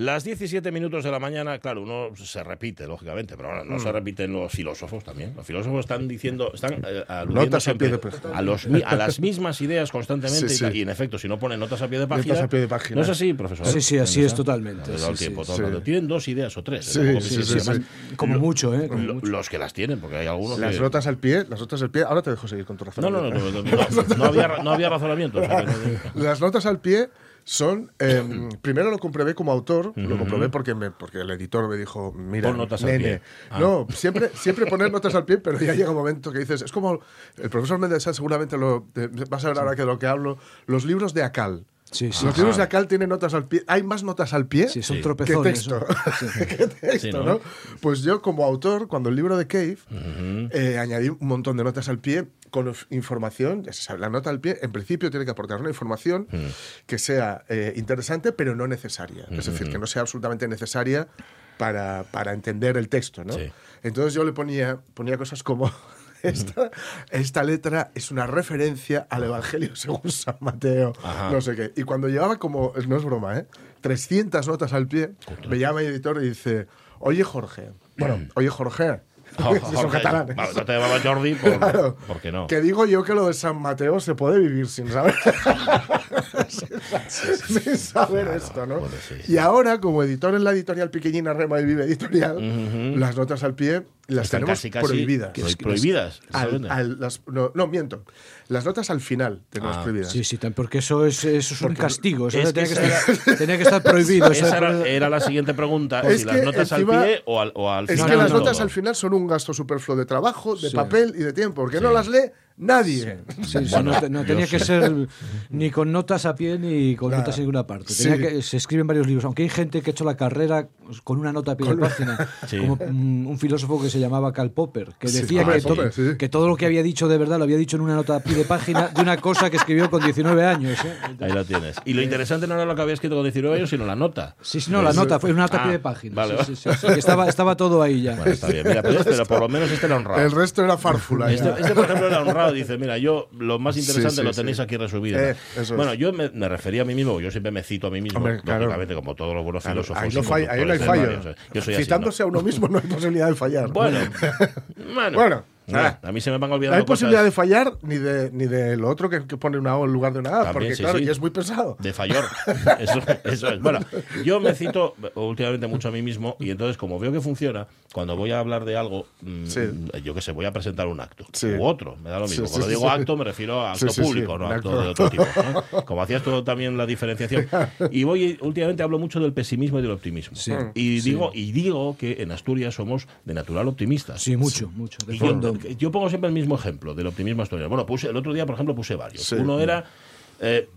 Las 17 minutos de la mañana, claro, uno se repite, lógicamente, pero ahora no Mm. se repiten los filósofos también. Los filósofos están diciendo, están eh, aludiendo Notas al pie siempre de a, los, a las mismas ideas constantemente Sí, sí. y, en efecto, si no ponen notas a pie de página, Notas a pie de página. no es así, profesor. Sí, sí, así es totalmente, sí, tiempo, sí, todo. Tienen dos ideas o tres. Como mucho, ¿eh? Como lo- mucho. los que las tienen, porque hay algunos Las que... notas al pie, las notas al pie. Ahora te dejo seguir con tu No, razonamiento. no, no, no, no, no, no había, no había razonamiento. o sea, que no- Las notas al pie son. eh, primero lo comprobé como autor, lo comprobé porque, me, porque el editor me dijo: Mira, Pon notas al nene. pie. Ah. No, siempre, siempre poner notas al pie, pero ya llega un momento que dices: Es como el profesor Méndez seguramente lo. vas a ver ahora que de lo que hablo. Los libros de Acal. Sí, sí. Los libros de Acal tienen notas al pie. Hay más notas al pie Sí, son Sí. que tropezones. texto. ¿Qué texto, Sí, ¿no? ¿no? Pues yo, como autor, cuando el libro de Cave, eh, añadí un montón de notas al pie con información. ya se sabe, La nota al pie, en principio, tiene que aportar una información que sea eh, interesante, pero no necesaria. Es decir, que no sea absolutamente necesaria para, para entender el texto, ¿no? Sí. Entonces yo le ponía, ponía cosas como. Esta, esta letra es una referencia al Evangelio según San Mateo, Ajá. no sé qué. Y cuando llevaba como, no es broma, ¿eh? 300 notas al pie, me llama el editor y dice, oye Jorge, bueno, oye Jorge, Oh, Jorge, no te llamaba Jordi, por, Claro. ¿por qué no? Que digo yo que lo de San Mateo se puede vivir sin saber, sin saber esto, ¿no? bueno, sí, Y ahora, como editor en la editorial pequeñina Rema y Vive Editorial, las notas al pie las Están tenemos casi, casi prohibidas. pro- prohibidas. Al- al- las- no, no, miento. Las notas al final tenemos Ah, prohibidas. Sí, sí, porque eso es, eso es un castigo. Eso es tenía, que que estar, tenía que estar prohibido. Esa era, la siguiente pregunta, Es si las que notas encima- al pie o al, o al Es final. que las notas al final son un gasto superfluo de trabajo, de Sí. papel y de tiempo, porque no las lee nadie. Sí, sí, Bueno, no, no tenía que sí. ser ni con notas a pie ni con Nada. notas en ninguna parte. Sí. Tenía que, se escriben varios libros, aunque hay gente que ha hecho la carrera con una nota a pie de página, Sí. como mm, un filósofo que se llamaba Karl Popper, que Sí, decía que, Popper, sí. que todo lo que había dicho de verdad lo había dicho en una nota a pie de página de una cosa que escribió con 19 años. ¿eh? Ahí la tienes. Y lo interesante no era lo que había escrito con 19 años, sino la nota. Sí, sí, no, la nota fue una nota a pie Ah, de página. vale, sí, sí, sí, sí, estaba, estaba todo ahí ya. Bueno, está bien. Mira, pero, este- pero por lo menos este era honrado. El resto era fárfula. Este, este, por ejemplo, era honrado. Dice, mira, yo lo más interesante Sí, sí, lo tenéis sí. aquí resumido. Eh, bueno, es. yo me, me refería a mí mismo, yo siempre me cito a mí mismo, Hombre, claro. lógicamente, como todos los buenos Claro, filósofos. ahí, no falla- ahí no hay fallo. de radio, Yo soy así, ¿no? Citándose a uno mismo no hay posibilidad de fallar. Bueno, bueno. Ah. a mí se me van No olvidando hay posibilidad de cosas fallar ni de, ni de lo otro que, que pone una O en lugar de una A, También, porque sí, claro, sí. ya es muy pesado. de fallor. Eso, eso es. Bueno, yo me cito últimamente mucho a mí mismo y entonces como veo que funciona, cuando voy a hablar de algo, mm, Sí. yo que sé, voy a presentar un acto Sí. u otro, me da lo mismo. Sí, cuando sí, digo sí. acto me refiero a acto Sí, sí, sí, público, no acto acto. de otro tipo. ¿no? Como hacías tú también la diferenciación. Y voy últimamente hablo mucho del pesimismo y del optimismo. Sí. Y digo y digo que en Asturias somos de natural optimistas. Sí, mucho, mucho. De Y yo, fondo. Yo pongo siempre el mismo ejemplo del optimismo asturiano. Bueno, puse, el otro día, por ejemplo, puse varios. Sí. Uno era, eh,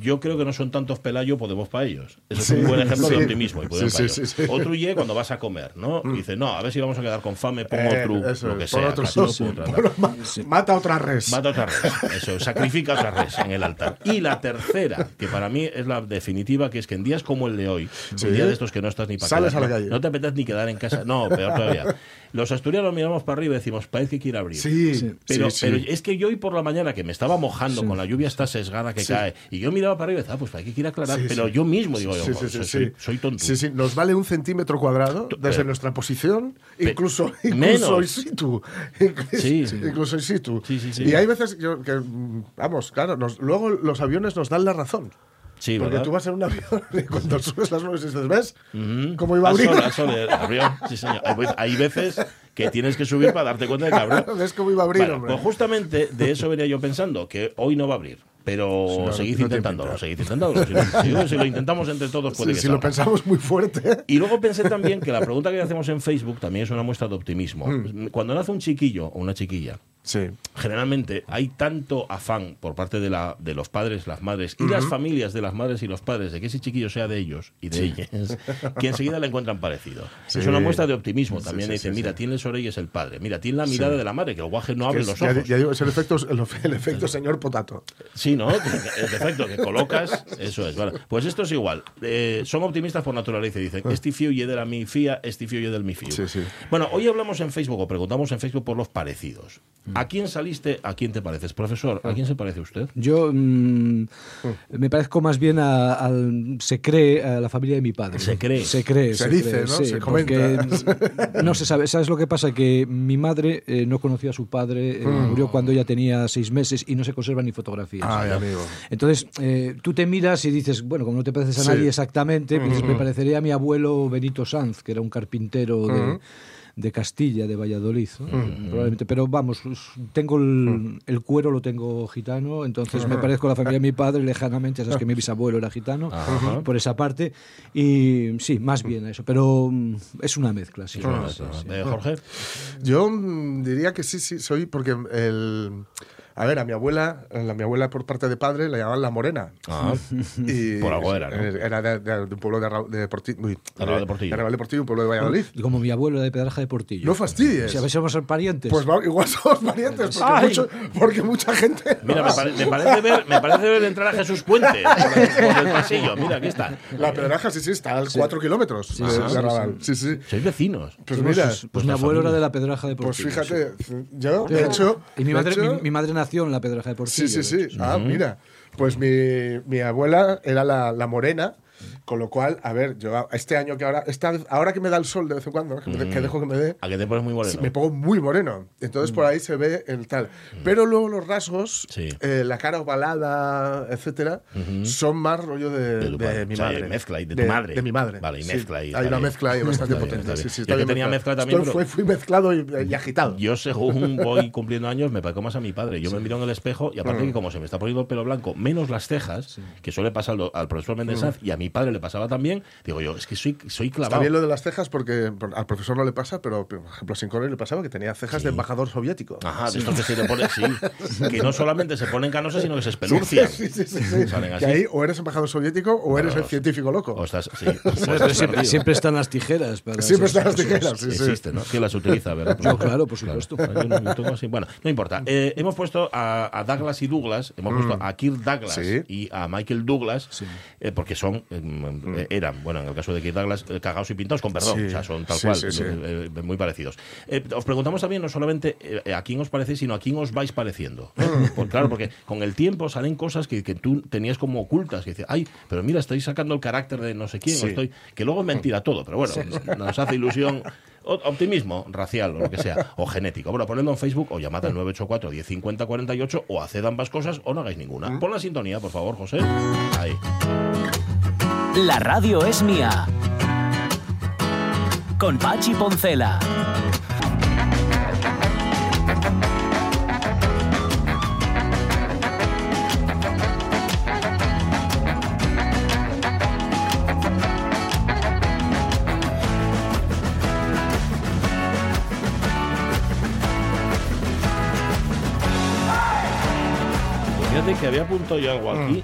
yo creo que no son tantos Pelayo, podemos para ellos. Eso es Sí, un buen ejemplo sí. de optimismo. Y podemos Sí, pa' sí, ellos. sí, sí. Otro ye cuando vas a comer, ¿no? Y dice, no, a ver si vamos a quedar con fame, pon Eh, otro, eso lo que sea. otro- Mata otra res. Mata otra res. Eso, sacrifica otra res en el altar. Y la tercera, que para mí es la definitiva, que es que en días como el de hoy, Sí. un día de estos que no estás ni para Sales quedar, a la no- calle. no te apetece ni quedar en casa. No, peor todavía. Los asturianos miramos para arriba y decimos, parece que quiere abrir. Sí, Sí. Pero, sí, sí. pero es que yo hoy por la mañana que me estaba mojando con la lluvia esta sesgada que cae y yo miraba para arriba y decía, ah, pues hay que quiere aclarar, Sí, pero sí. yo mismo digo, yo, sí, sí, soy, sí. soy- soy tonto. Sí, sí, nos vale un centímetro cuadrado desde pero- nuestra posición, incluso, menos. incluso in situ. Sí. Incluso in situ. Y hay veces que, mm, vamos, claro, nos- luego los aviones nos dan la razón. Sí, Porque ¿verdad? tú vas en un avión y cuando subes las nubes dices, ¿ves? Ujú. ¿Cómo iba a Al abrir? sol, al sol, eh, abrió. Sí, señor. Hay ve- Hay veces que tienes que subir para darte cuenta de que abrió. ¿Ves cómo iba a abrir, Bueno, hombre? pues justamente de eso venía yo pensando, que hoy no va a abrir. Pero Sí, no, seguid no intentándolo, seguid intentándolo. Si, lo- si- si lo intentamos entre todos, puede Sí, que si lo salga. pensamos muy fuerte. Y luego pensé también que la pregunta que hacemos en Facebook también es una muestra de optimismo. Mm. Cuando nace un chiquillo o una chiquilla, Sí. generalmente hay tanto afán por parte de, la, de los padres, las madres y las familias de las madres y los padres de que ese chiquillo sea de ellos y de ellas, que enseguida le encuentran parecido. Sí. Es una muestra de optimismo también. sí, mira, tiene las orejas el padre, mira, tiene la mirada de la madre, que el guaje no abre es- los ojos. ya digo, es el efecto, el, efecto señor Potato. Sí, ¿no? El defecto que colocas, eso es. Vale. Pues esto es igual. Eh, son optimistas por naturaleza y dicen, este fío y de la mi fía, este fío y del mi fío. Bueno, hoy hablamos en Facebook o preguntamos en Facebook por los parecidos. ¿A quién saliste? ¿A quién te pareces? Profesor, ¿a quién se parece usted? Yo mm, me parezco más bien a-. Se cree a la familia de mi padre. Se cree. Se cree. Se dice, cree, ¿no? sí, Se porque comenta. no se sabe. ¿Sabes lo que pasa? Que mi madre eh, no conocía a su padre, eh, murió cuando ella tenía seis meses y no se conservan ni fotografías. Ay, amigo. Entonces, eh, tú te miras y dices, bueno, como no te pareces a Sí. nadie exactamente, pues me parecería a mi abuelo Benito Sanz, que era un carpintero de, de Castilla, de Valladolid, ¿no? probablemente. Pero vamos, tengo el, el cuero, lo tengo gitano, entonces me parezco a la familia de mi padre lejanamente, sabes que mi bisabuelo era gitano, Ajá. por esa parte, y sí, más bien a eso, pero mm, es una mezcla, sí. Bueno, sí, sí. eh, Jorge. Yo mm, diría que sí, sí, soy porque el... A ver, a mi abuela, a mi abuela por parte de padre la llamaban La Morena. Ah, Y Por algo era, ¿no? Era de, de- de un pueblo de, de, Porti- uy, de Portillo. Arrabal de Portillo, un pueblo de Valladolid. Y como mi abuelo de Pedraja de Portillo. No fastidies. Si a veces somos parientes. Pues va- igual somos parientes, porque, Ay. mucho- porque mucha gente... Mira, me, pare- me parece ver, me parece ver entrar a Jesús Puente por, por el pasillo. Mira, aquí está. La Pedraja, sí, sí, está a 4 kilómetros de, sí, de sí, Arrabal. Sí, sí. Sois vecinos. Pues Pues, mira, pues, pues mi abuelo familia. era de la Pedraja de pues Portillo. sí. fíjate, yo, de hecho... Y mi madre, hecho- mi, mi madre nació en la Pedraja de Portillo. Sí, sí, sí. Ah, mira. Pues mi, mi abuela era la, la morena, con lo cual, a ver, yo este año que ahora, esta, ahora que me da el sol de vez en cuando, que, me- que dejo que me dé, ¿A que te pones muy moreno? me pongo muy moreno. Entonces por ahí se ve el tal. Pero luego los rasgos, Sí. eh, la cara ovalada, etcétera, son más rollo de, De tu de mi O sea, madre. mezcla ahí, de tu madre. De mi madre. Vale, y mezcla ahí, Hay una mezcla ahí bastante bien, potente. Sí, Yo que tenía mezcla también, pero- fui, fui mezclado y, y agitado. Yo, según voy cumpliendo años, me parezco más a mi padre. Yo me miro en el espejo y Mm. aparte que como se me está poniendo el pelo blanco, menos las cejas, que suele pasar al, al profesor Méndez Sanz y a mi padre le pasaba también, digo yo, es que soy, soy Está clavado. bien lo de las cejas porque por- al profesor no le pasa, pero por ejemplo a Sincone le pasaba que tenía cejas de embajador soviético. Ajá, de estos que se le pone, sí, que no solamente se ponen canosas, sino que se espelurcian. Sí, sí, sí, sí. Que ahí o eres embajador soviético o eres el científico loco. O estás, sí, o estás siempre, están las tijeras. Para Siempre están las tijeras, sí, sí. Existe, ¿no? Que las utiliza, ¿verdad? No, claro, por supuesto. Yo no- yo tengo así. Bueno, no importa. Eh, hemos puesto a, a Douglas y Douglas, hemos puesto a Kirk Douglas Mm. Sí. y a Michael Douglas, eh, porque son, eh, eran, bueno, en el caso de Kirk Douglas, eh, cagados y pintados con perdón, Sí. o sea, son tal Sí, cual, sí, eh, eh, muy parecidos. Eh, os preguntamos también no solamente eh, a quién os parecéis, sino a quién os vais pareciendo. ¿eh? Mm. Pues claro, porque con el tiempo salen cosas que, que tú tenías como ocultas, que dices, ay, pero mira, estoy sacando el carácter de no sé quién, o estoy, que luego es mentira todo, pero bueno, nos hace ilusión. Optimismo racial o lo que sea, o genético. Bueno, ponedlo en Facebook o llamad al 984 1050 48 o haced ambas cosas o no hagáis ninguna. Pon la sintonía, por favor, José. Ahí. La radio es mía. Con Pachi Poncela. Fíjate que había apuntado yo algo aquí,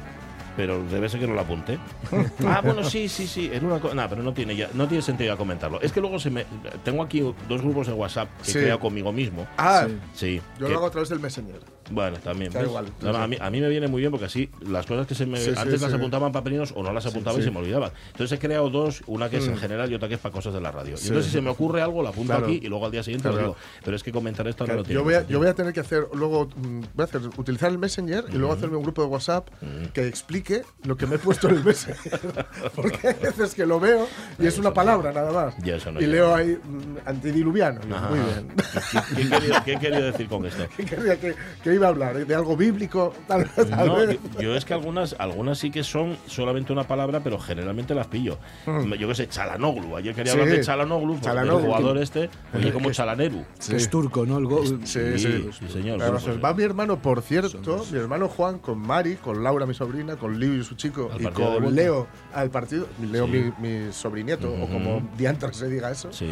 pero debe ser que no lo apunté. ah, bueno, sí, sí, sí. En una nah, pero no tiene, ya, no tiene sentido ya comentarlo. Es que luego se me. Tengo aquí dos grupos de WhatsApp que Sí. he creado conmigo mismo. Ah, Sí. yo que- lo hago a través del Messenger. Bueno, también. ¿ves? igual. No, no, a, mí, a mí me viene muy bien porque así las cosas que se me. Sí, sí, antes las sí. apuntaban papelinos o no las apuntaba y se me olvidaban. Entonces he creado dos, una que es en general y otra que es para cosas de la radio. Y entonces si se me ocurre algo, lo apunto Claro. aquí y luego al día siguiente lo Claro. digo. Pero es que comentar esto no lo tiene. yo, voy a, yo voy a tener que hacer luego, mm, voy a hacer, utilizar el Messenger y luego hacerme un grupo de WhatsApp que explique lo que me he puesto en el Messenger. Porque hay veces que lo veo y es una palabra nada más. Ya, eso y leo ahí mm, antidiluviano. Y. Muy bien. ¿Qué, qué querido, qué he querido decir con esto? ¿Qué que iba a hablar? ¿De algo bíblico? Tal, tal No, vez. yo, yo es que algunas, algunas sí que son solamente una palabra, pero generalmente las pillo. Yo qué sé, Chalanoglu. Ayer quería Sí. hablar de Chalanoglu, Chalanoglu. el jugador este, oye, como Chalaneru. Que es turco, ¿no? El go- Sí, sí. sí, señor. Pues, va mi hermano, por cierto, mi hermano Juan con Mari, con Laura, mi sobrina, con Liu y su chico, Al y con. Leo al partido, Leo Sí. mi, mi sobrinieto, o como diantre se diga eso, Sí.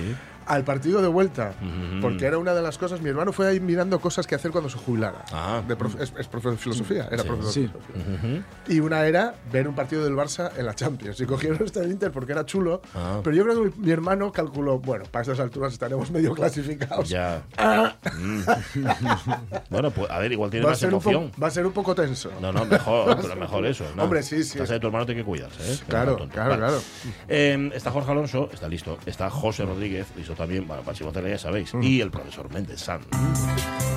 Al partido de vuelta, Ujú. porque era una de las cosas, mi hermano fue ahí mirando cosas que hacer cuando se jubilara. Ah. De profe- es, es profesor de filosofía, era Sí. profesor Sí. de filosofía. Ujú. Y una era ver un partido del Barça en la Champions. Y cogieron este del Inter porque era chulo. Ah. Pero yo creo que mi, mi hermano calculó, bueno, para estas alturas estaremos medio clasificados. Ya. Ah, Mm. bueno, pues a ver, igual tiene va, más emoción. va a ser un poco tenso. No, no, mejor, pero mejor eso. ¿no? Hombre, sí, sí. Casa de tu hermano tiene que cuidarse, ¿eh? No Claro, claro, claro. Eh, está Jorge Alonso, está listo. Está José Rodríguez, listo también, bueno, Pachi ya sabéis, y el profesor Méndez San.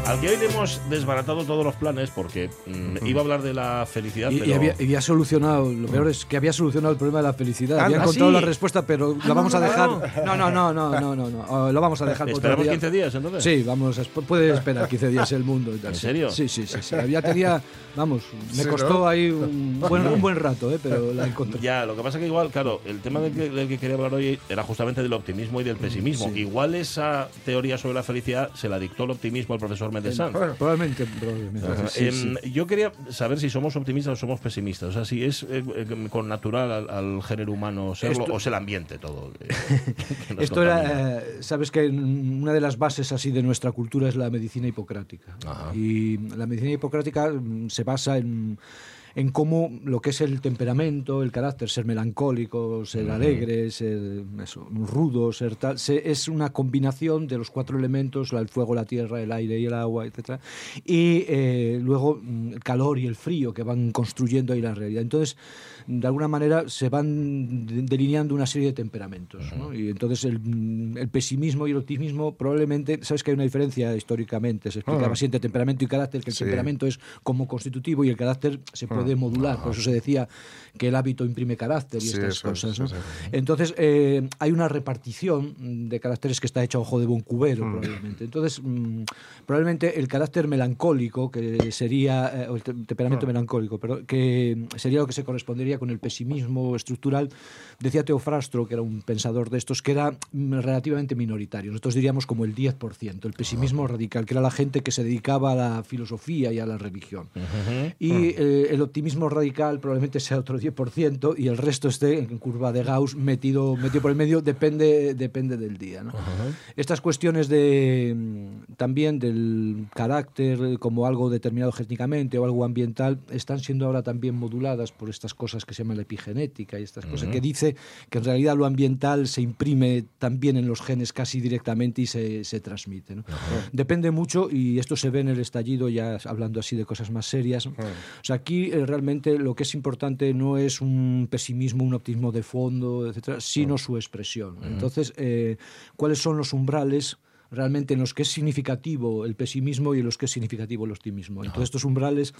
Al que hoy le hemos desbaratado todos los planes porque mm, iba a hablar de la felicidad, Y, y pero... había, y había solucionado, lo peor es que había solucionado el problema de la felicidad. Ah, había ¿ah, encontrado sí? la respuesta, pero la vamos a dejar. No, no, no, no, no, no, no. Lo vamos a dejar ¿Esperamos día. 15 días entonces? Sí, vamos, puede esperar 15 días el mundo. y tal, ¿En serio? Sí, sí, sí. sí. Había tenía, vamos, me Sí, costó ¿no? ahí un buen, un buen rato, ¿eh? pero la encontré. Ya, lo que pasa que igual, claro, el tema del que, del que quería hablar hoy era justamente del optimismo y del pesimismo. Igual esa teoría sobre la felicidad se la dictó el optimismo al profesor Méndez Sanz. Probablemente, probablemente. Ajá. sí, sí. Em, Yo quería saber si somos optimistas o somos pesimistas. O sea, si es eh, eh, con natural al, al género humano serlo Esto- o es el ambiente todo. eh, Esto contamina. era, eh, sabes que una de las bases así de nuestra cultura es la medicina hipocrática. Ajá. Y la medicina hipocrática mm, se basa en, en cómo lo que es el temperamento, el carácter, ser melancólico, ser alegre, ser eso, rudo, ser tal, se- es una combinación de los cuatro elementos, el fuego, la tierra, el aire y el agua, etc. Y eh, luego mm, el calor y el frío que van construyendo ahí la realidad. Entonces, de alguna manera se van de- delineando una serie de temperamentos. ¿no? Y entonces el, el pesimismo y el optimismo probablemente, sabes que hay una diferencia históricamente, se explicaba así entre temperamento y carácter, que el Sí. temperamento es como constitutivo y el carácter se puede modular, por eso se decía que el hábito imprime carácter y Sí, estas eso es, cosas. ¿no? Entonces eh, hay una repartición de caracteres que está hecha a ojo de buen cubero, probablemente. Entonces, mm, probablemente el carácter melancólico, que sería, eh, o el te- temperamento melancólico, pero que sería lo que se correspondería con el pesimismo estructural, decía Teofrastro, que era un pensador de estos, que era mm, relativamente minoritario. Nosotros diríamos como el 10%, el pesimismo radical, que era la gente que se dedicaba a la filosofía y a la religión. Y eh, el optimismo radical probablemente sea otro 10% y el resto esté en curva de Gauss metido, metido por el medio, depende, depende del día. ¿no? Estas cuestiones de, mm, también del carácter como algo determinado genéticamente o algo ambiental están siendo ahora también moduladas por estas cosas que se llaman la epigenética y estas cosas, que dice que en realidad lo ambiental se imprime también en los genes casi directamente y se, se transmite. ¿no? Depende mucho, y esto se ve en el estallido, ya hablando así de cosas más serias. O sea, aquí eh, realmente lo que es importante no es un pesimismo, un optimismo de fondo, etcétera, sino su expresión. Entonces, eh, ¿cuáles son los umbrales? realmente en los que es significativo el pesimismo y en los que es significativo el optimismo. Entonces estos umbrales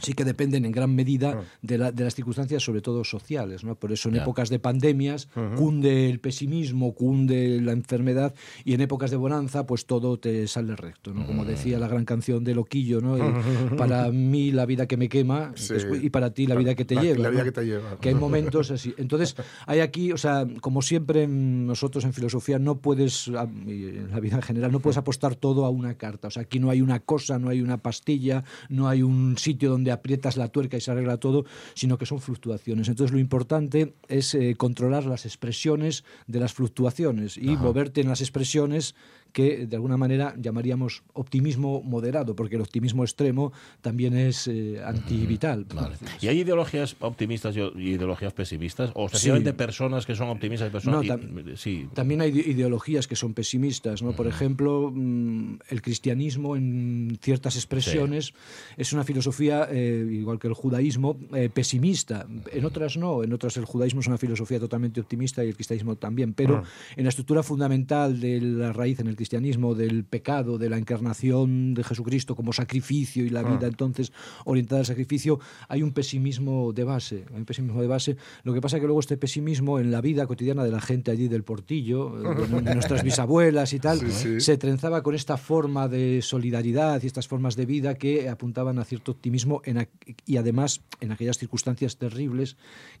sí que dependen en gran medida de, la- de las circunstancias, sobre todo sociales. ¿no? Por eso en épocas de pandemias cunde el pesimismo, cunde la enfermedad y en épocas de bonanza pues todo te sale recto. ¿no? Como decía la gran canción de Loquillo, ¿no? Y para mí la vida que me quema Sí. después- y para ti la vida que te La- lleva. la vida ¿no? que te lleva. Que hay momentos así. Entonces, hay aquí, o sea, como siempre nosotros en filosofía no puedes, a- y en la vida en general, no puedes apostar todo a una carta. O sea, aquí no hay una cosa, no hay una pastilla, no hay un sitio donde aprietas la tuerca y se arregla todo, sino que son fluctuaciones. Entonces, lo importante es eh, controlar las expresiones de las fluctuaciones y moverte en las expresiones que de alguna manera llamaríamos optimismo moderado, porque el optimismo extremo también es eh, antivital. Vale. ¿Y hay ideologías optimistas y y ideologías pesimistas? ¿O sencillamente Sí. personas que son optimistas y personas No, y- tam- sí. También hay ide- ideologías que son pesimistas, ¿no? Por ejemplo, mm, el cristianismo en ciertas expresiones es una filosofía, eh, igual que el judaísmo, eh, pesimista. En otras no, en otras el judaísmo es una filosofía totalmente optimista y el cristianismo también, pero en la estructura fundamental de la raíz en el cristianismo del pecado, de la encarnación de Jesucristo como sacrificio y la vida entonces orientada al sacrificio, hay un pesimismo de base, hay un pesimismo de base. Lo que pasa es que luego este pesimismo en la vida cotidiana de la gente allí del portillo, eh, de, nuestras bisabuelas y tal, Sí, sí. se trenzaba con esta forma de solidaridad y estas formas de vida que apuntaban a cierto optimismo en y además en aquellas circunstancias terribles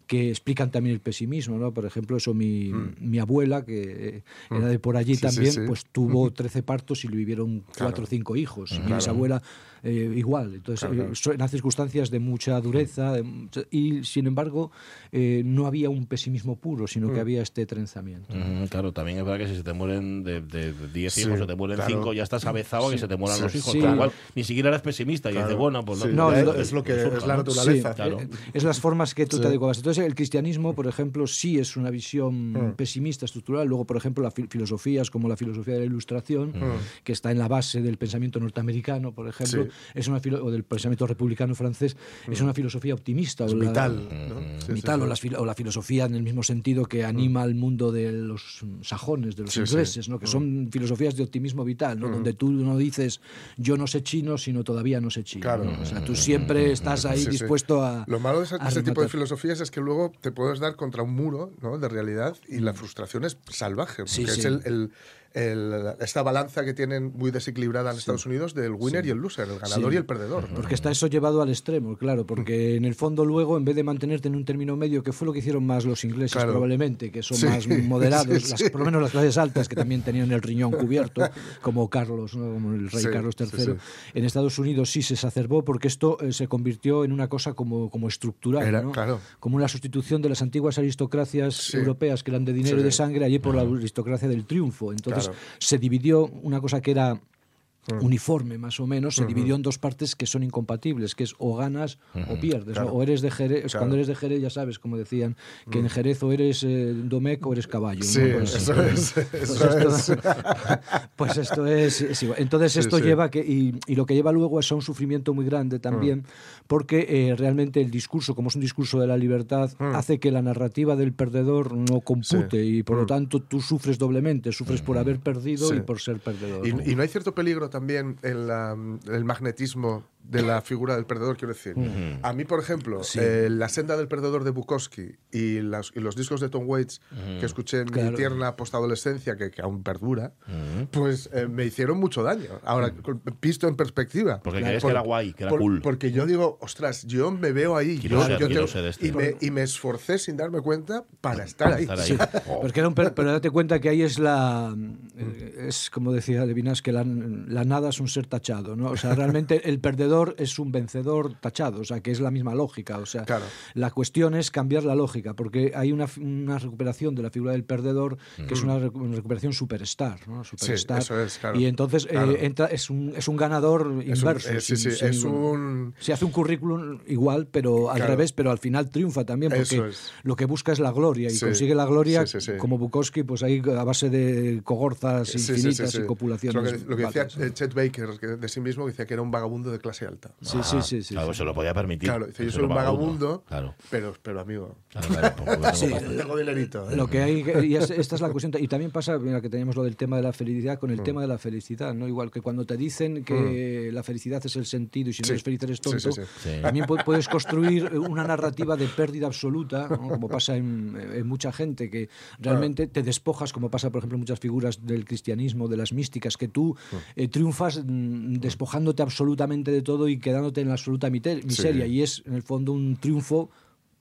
que explican también el pesimismo, ¿no? Por ejemplo, eso mi, mi abuela, que eh, era de por allí Mm. Sí, también, pues tuvo 13 partos y le vivieron cuatro o cinco hijos. Y mi bisabuela eh, igual. Entonces, Claro. eh, eran circunstancias de mucha dureza de mucha- y, sin embargo, eh, no había un pesimismo puro, sino Mm. que había este trenzamiento. Ujú, claro, también es verdad que si se te mueren de 10 Sí, hijos, se te mueren claro. 5, ya estás avezado a que se te mueran Sí. los hijos. Cual, ni siquiera eres pesimista y Claro. dices, bueno, pues Sí. No, do- es lo que surja, es la naturaleza. Sí, Claro. eh, es las formas que tú Sí. te adecuabas. Entonces, el cristianismo, por ejemplo, sí es una visión Mm. pesimista, estructural. Luego, por ejemplo, las filosofías como la filosofía de la ilustración, que está en la base del pensamiento norteamericano, por ejemplo, Mm. Sí. Mm. es una filo- o del pensamiento republicano francés, es una filosofía optimista. Es o la- vital. ¿no? Sí, sí, vital, sí. O, la filosofía en el mismo sentido que anima al mundo de los sajones, de los Sí, sí. ingleses, ¿no? que son filosofías de optimismo vital, ¿no? donde tú no dices yo no sé chino, sino todavía no sé chino. Claro. ¿no? O sea, tú siempre estás ahí Sí, sí. dispuesto a. Lo malo de ese, tipo de filosofías es que luego te puedes dar contra un muro ¿no? de realidad y la frustración es salvaje. Sí, porque sí. es el, el- el- esta balanza que tienen muy desequilibrada en Estados Unidos del winner y el loser, el ganador Sí. y el perdedor. ¿no? Porque está eso llevado al extremo, claro, porque en el fondo luego, en vez de mantenerte en un término medio, que fue lo que hicieron más los ingleses Claro. probablemente, que son más moderados, las- por lo menos las clases altas, que también tenían el riñón cubierto, como Carlos, ¿no? como el rey Carlos III, en Estados Unidos sí se exacerbó porque esto eh, se convirtió en una cosa como, como estructural, Era, ¿no? claro. como una sustitución de las antiguas aristocracias europeas que eran de dinero y de sangre, allí por la aristocracia del triunfo. Entonces Claro. se dividió una cosa que era. Uniforme más o menos, se dividió en dos partes que son incompatibles, que es o ganas o pierdes, ¿no? O eres de Jerez, Claro. cuando eres de Jerez ya sabes, como decían, que en Jerez o eres eh, Domecq o eres caballo. ¿no? Sí, Pues- eso es. pues Eso esto, es. pues esto es, es igual. Entonces Sí, esto sí. lleva que y, y lo que lleva luego es a un sufrimiento muy grande también, porque eh, realmente el discurso, como es un discurso de la libertad, hace que la narrativa del perdedor no compute Sí. y por lo Mm. tanto tú sufres doblemente, sufres por haber perdido y por ser perdedor. ¿no? Y, y no hay cierto peligro también la- el magnetismo de la figura del perdedor, quiero decir. A mí, por ejemplo, eh, La senda del perdedor de Bukowski y, las- y los discos de Tom Waits que escuché en Claro. mi tierna postadolescencia, que, que aún perdura, pues eh, me hicieron mucho daño. Ahora, visto en perspectiva. Porque Claro. creías que era guay, que era por- cool. Porque yo digo, ostras, yo me veo ahí. Yo- ser- yo tengo- ser este. y, me, y me esforcé sin darme cuenta para estar ahí. Estar ahí. Sí, Oh. porque era un per- pero date cuenta que ahí es la eh, es como decía Levinas que la, la nada es un ser tachado, ¿no? O sea, realmente el perdedor es un vencedor tachado, o sea, que es la misma lógica, o sea, Claro. la cuestión es cambiar la lógica, porque hay una, recuperación de la figura del perdedor que es una, recu- una recuperación superstar, ¿no? Superstar. eso es, claro. Y entonces eh, entra es un, es un ganador Es un- inverso. eh, sí, sin- sí, sin- es un... se hace un currículum igual, pero al revés, pero al final triunfa también, porque es. lo que busca es la gloria y Sí. consigue la gloria como Bukowski, pues ahí a base de cogorzas infinitas y copulaciones. Lo que, lo que decía eh, Chet Baker que de sí mismo, decía que era un vagabundo de clase alta. Sí, sí, sí, sí. Claro, sí. se lo podía permitir. Claro, dice, yo soy un vagabundo, Claro. pero, pero amigo, Claro, claro, Sí, tengo dinerito. ¿eh? Lo que hay, y es- esta es la cuestión. Y también pasa, mira, que teníamos lo del tema de la felicidad con el tema de la felicidad, ¿no? Igual que cuando te dicen que la felicidad es el sentido y si no eres feliz eres tonto, sí, sí. Sí. también pu- puedes construir una narrativa de pérdida absoluta, ¿no? como pasa en, en mucha gente, que realmente te despojas, como pasa, por ejemplo, en muchas figuras del cristianismo, de las místicas, que tú eh, triunfas mm, despojándote absolutamente de todo y quedándote en la absoluta miseria. Y es, en el fondo, un triunfo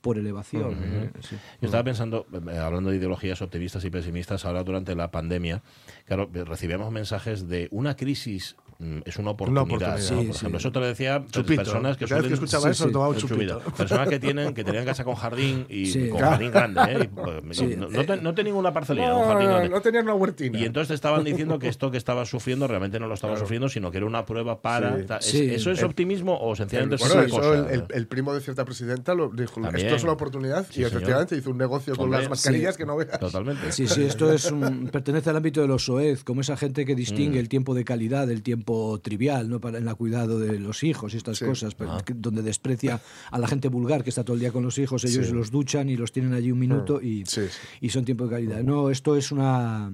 por elevación. ¿eh? Sí. Yo estaba pensando, eh, hablando de ideologías optimistas y pesimistas, ahora durante la pandemia, claro, eh, recibíamos mensajes de una crisis es una oportunidad. oportunidad. ¿no? Sí, Por sí. ejemplo, eso te lo decía Chupito. personas que Cada vez suelen- que escuchaba Sí, eso, sí. tomaba un el chupito. chupito. Personas que tienen que tenían casa con jardín y Sí. con Claro. jardín grande, ¿eh? Y, pues, Sí. no, no, no tenía ninguna parcelilla, un No, jardín no, grande. no tenían una huertina. Y entonces te estaban diciendo que esto que estabas sufriendo realmente no lo estabas sufriendo, sino que era una prueba para. ¿es- Sí. ¿Eso es El- optimismo o El- sencillamente es bueno, otra eso cosa? el, el- el primo de cierta presidenta lo dijo, También. esto es una oportunidad Sí, y señor. efectivamente hizo un negocio con las mascarillas que no veas. Totalmente. Sí, sí, esto es un- pertenece al ámbito de los soez, como esa gente que Mm. distingue el tiempo de calidad del tiempo trivial, ¿no? Para en el cuidado de los hijos y estas Sí. cosas, pero Ah. que- donde desprecia a la gente vulgar que está todo el día con los hijos, ellos Sí. los duchan y los tienen allí un minuto y, Sí, sí. y son tiempo de calidad. No, esto es una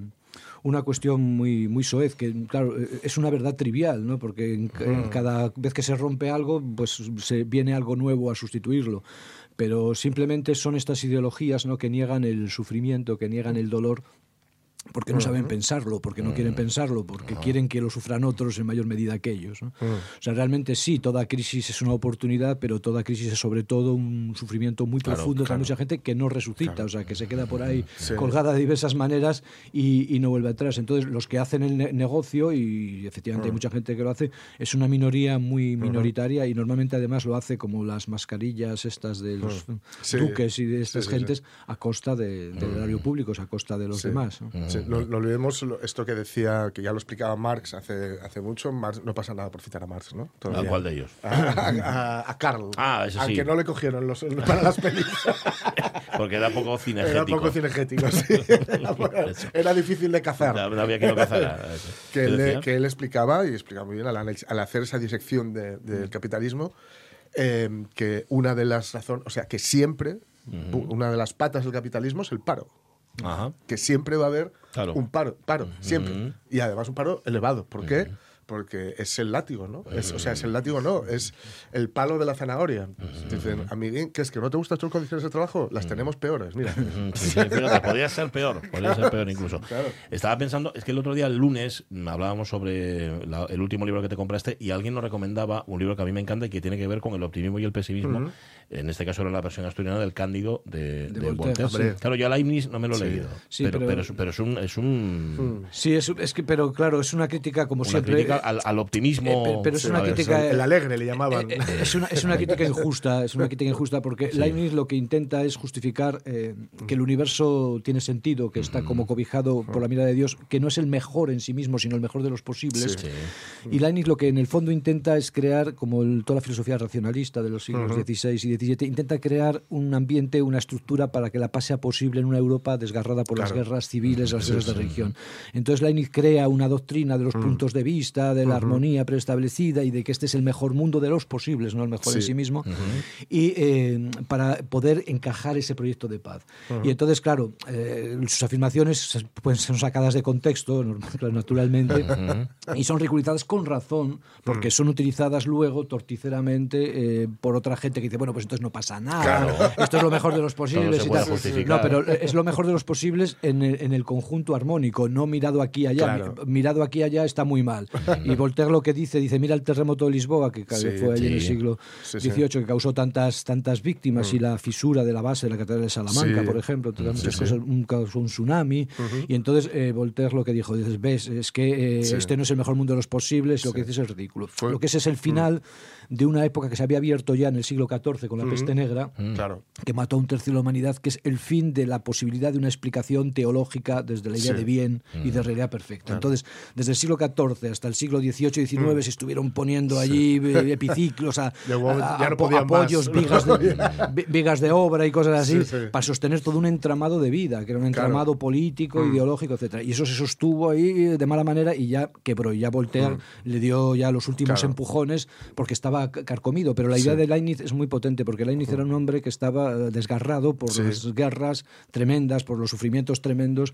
una cuestión muy muy soez que claro eh, es una verdad trivial no porque en ca- en cada vez que se rompe algo pues se viene algo nuevo a sustituirlo pero simplemente son estas ideologías ¿no? que niegan el sufrimiento, que niegan el dolor porque no saben pensarlo, porque no quieren pensarlo, porque quieren que lo sufran otros en mayor medida que ellos. ¿no? O sea, realmente sí, toda crisis es una oportunidad, pero toda crisis es sobre todo un sufrimiento muy Claro, profundo para claro. mucha gente que no resucita, o sea, que se queda por ahí Sí. colgada de diversas maneras y, y no vuelve atrás. Entonces, los que hacen el ne- negocio, y efectivamente hay mucha gente que lo hace, es una minoría muy minoritaria y normalmente además lo hace como las mascarillas estas de los Sí. duques y de estas Sí, gentes a costa de- del erario público, o sea, a costa de los demás. ¿no? Sí, no, no olvidemos esto que decía, que ya lo explicaba Marx hace, hace mucho. Marx, no pasa nada por citar a Marx, ¿no? ¿A cuál de ellos? A, a- a Karl. Ah, sí. Aunque no le cogieron los, para las películas. Porque era poco cinegético. Era poco cinegético, sí. Era, era difícil de cazar. No, no había que, ¿Qué él, decía? que él explicaba, y explicaba muy bien al, hacer esa disección de- del capitalismo, eh, que una de las razones, o sea, que siempre, una de las patas del capitalismo es el paro. Ajá. Que siempre va a haber Claro. un paro, paro, siempre. Y además un paro elevado. ¿Por qué? Porque es el látigo, ¿no? Es, o sea, es el látigo, no, es el palo de la zanahoria. Dicen, amiguín, ¿qué es que no te gustan tus condiciones de trabajo? Las tenemos peores, mira. Mm, sí, sí, fíjate, podría ser peor, podría ser peor incluso. Claro. Estaba pensando, es que el otro día, el lunes, mm, hablábamos sobre la- el último libro que te compraste y alguien nos recomendaba un libro que a mí me encanta y que tiene que ver con el optimismo y el pesimismo. En este caso era la versión asturiana del Cándido de, de Voltaire. Claro, yo a Leibniz no me lo he leído, Sí, pero, pero- pero, es, pero es un... Es un Sí, es, es que, pero claro, es una crítica como una siempre. crítica al, al optimismo. Eh, pe- pero es Sí, una crítica- El alegre le llamaban. Eh, eh, es, una, es una crítica injusta, es una crítica injusta porque Leibniz lo que intenta es justificar eh, que el universo tiene sentido, que está como cobijado por la mirada de Dios, que no es el mejor en sí mismo, sino el mejor de los posibles. Sí. Y Leibniz lo que en el fondo intenta es crear, como el- toda la filosofía racionalista de los siglos XVI y XVII, intenta crear un ambiente, una estructura para que la paz sea posible en una Europa desgarrada por las Claro. guerras civiles, las guerras de religión. Entonces Leibniz crea una doctrina de los puntos de vista, de la armonía preestablecida y de que este es el mejor mundo de los posibles, no el mejor en Sí. sí mismo, y eh, para poder encajar ese proyecto de paz. Y entonces, claro, eh, sus afirmaciones pues, son sacadas de contexto, naturalmente, y son ridiculizadas con razón, porque son utilizadas luego torticeramente eh, por otra gente que dice, bueno, pues entonces no pasa nada, esto es lo mejor de los posibles y tal. No, pero es lo mejor de los posibles en el, en el conjunto armónico, no mirado aquí y allá. Claro. Mi- Mirado aquí y allá está muy mal. Y Voltaire lo que dice, dice, mira el terremoto de Lisboa, que Sí, fue allí en el siglo. XVIII, que causó tantas, tantas víctimas, y la fisura de la base de la Catedral de Salamanca, por ejemplo, muchas cosas, un, causó un tsunami. Y entonces eh, Voltaire lo que dijo, dices, ves, es que eh, este no es el mejor mundo de los posibles, lo que dices es ridículo. Fue- Lo que ese es el final de una época que se había abierto ya en el siglo XIV con la peste negra, Claro. que mató a un tercio de la humanidad, que es el fin de la posibilidad de una explicación teológica desde la idea Sí. de bien y de realidad perfecta. Entonces, desde el siglo XIV hasta el siglo XVIII y XIX se estuvieron poniendo allí eh, epiciclos, a, a- ya no apoyos, más. vigas de, vi- vigas de obra y cosas así, Sí, sí. para sostener todo un entramado de vida, que era un Claro. entramado político, ideológico, etcétera. Y eso se sostuvo ahí de mala manera y ya quebró. Y ya Voltaire le dio ya los últimos empujones porque estaba carcomido. Pero la idea de Leibniz es muy potente porque Leibniz era un hombre que estaba eh, desgarrado por Sí. las guerras tremendas, por los sufrimientos tremendos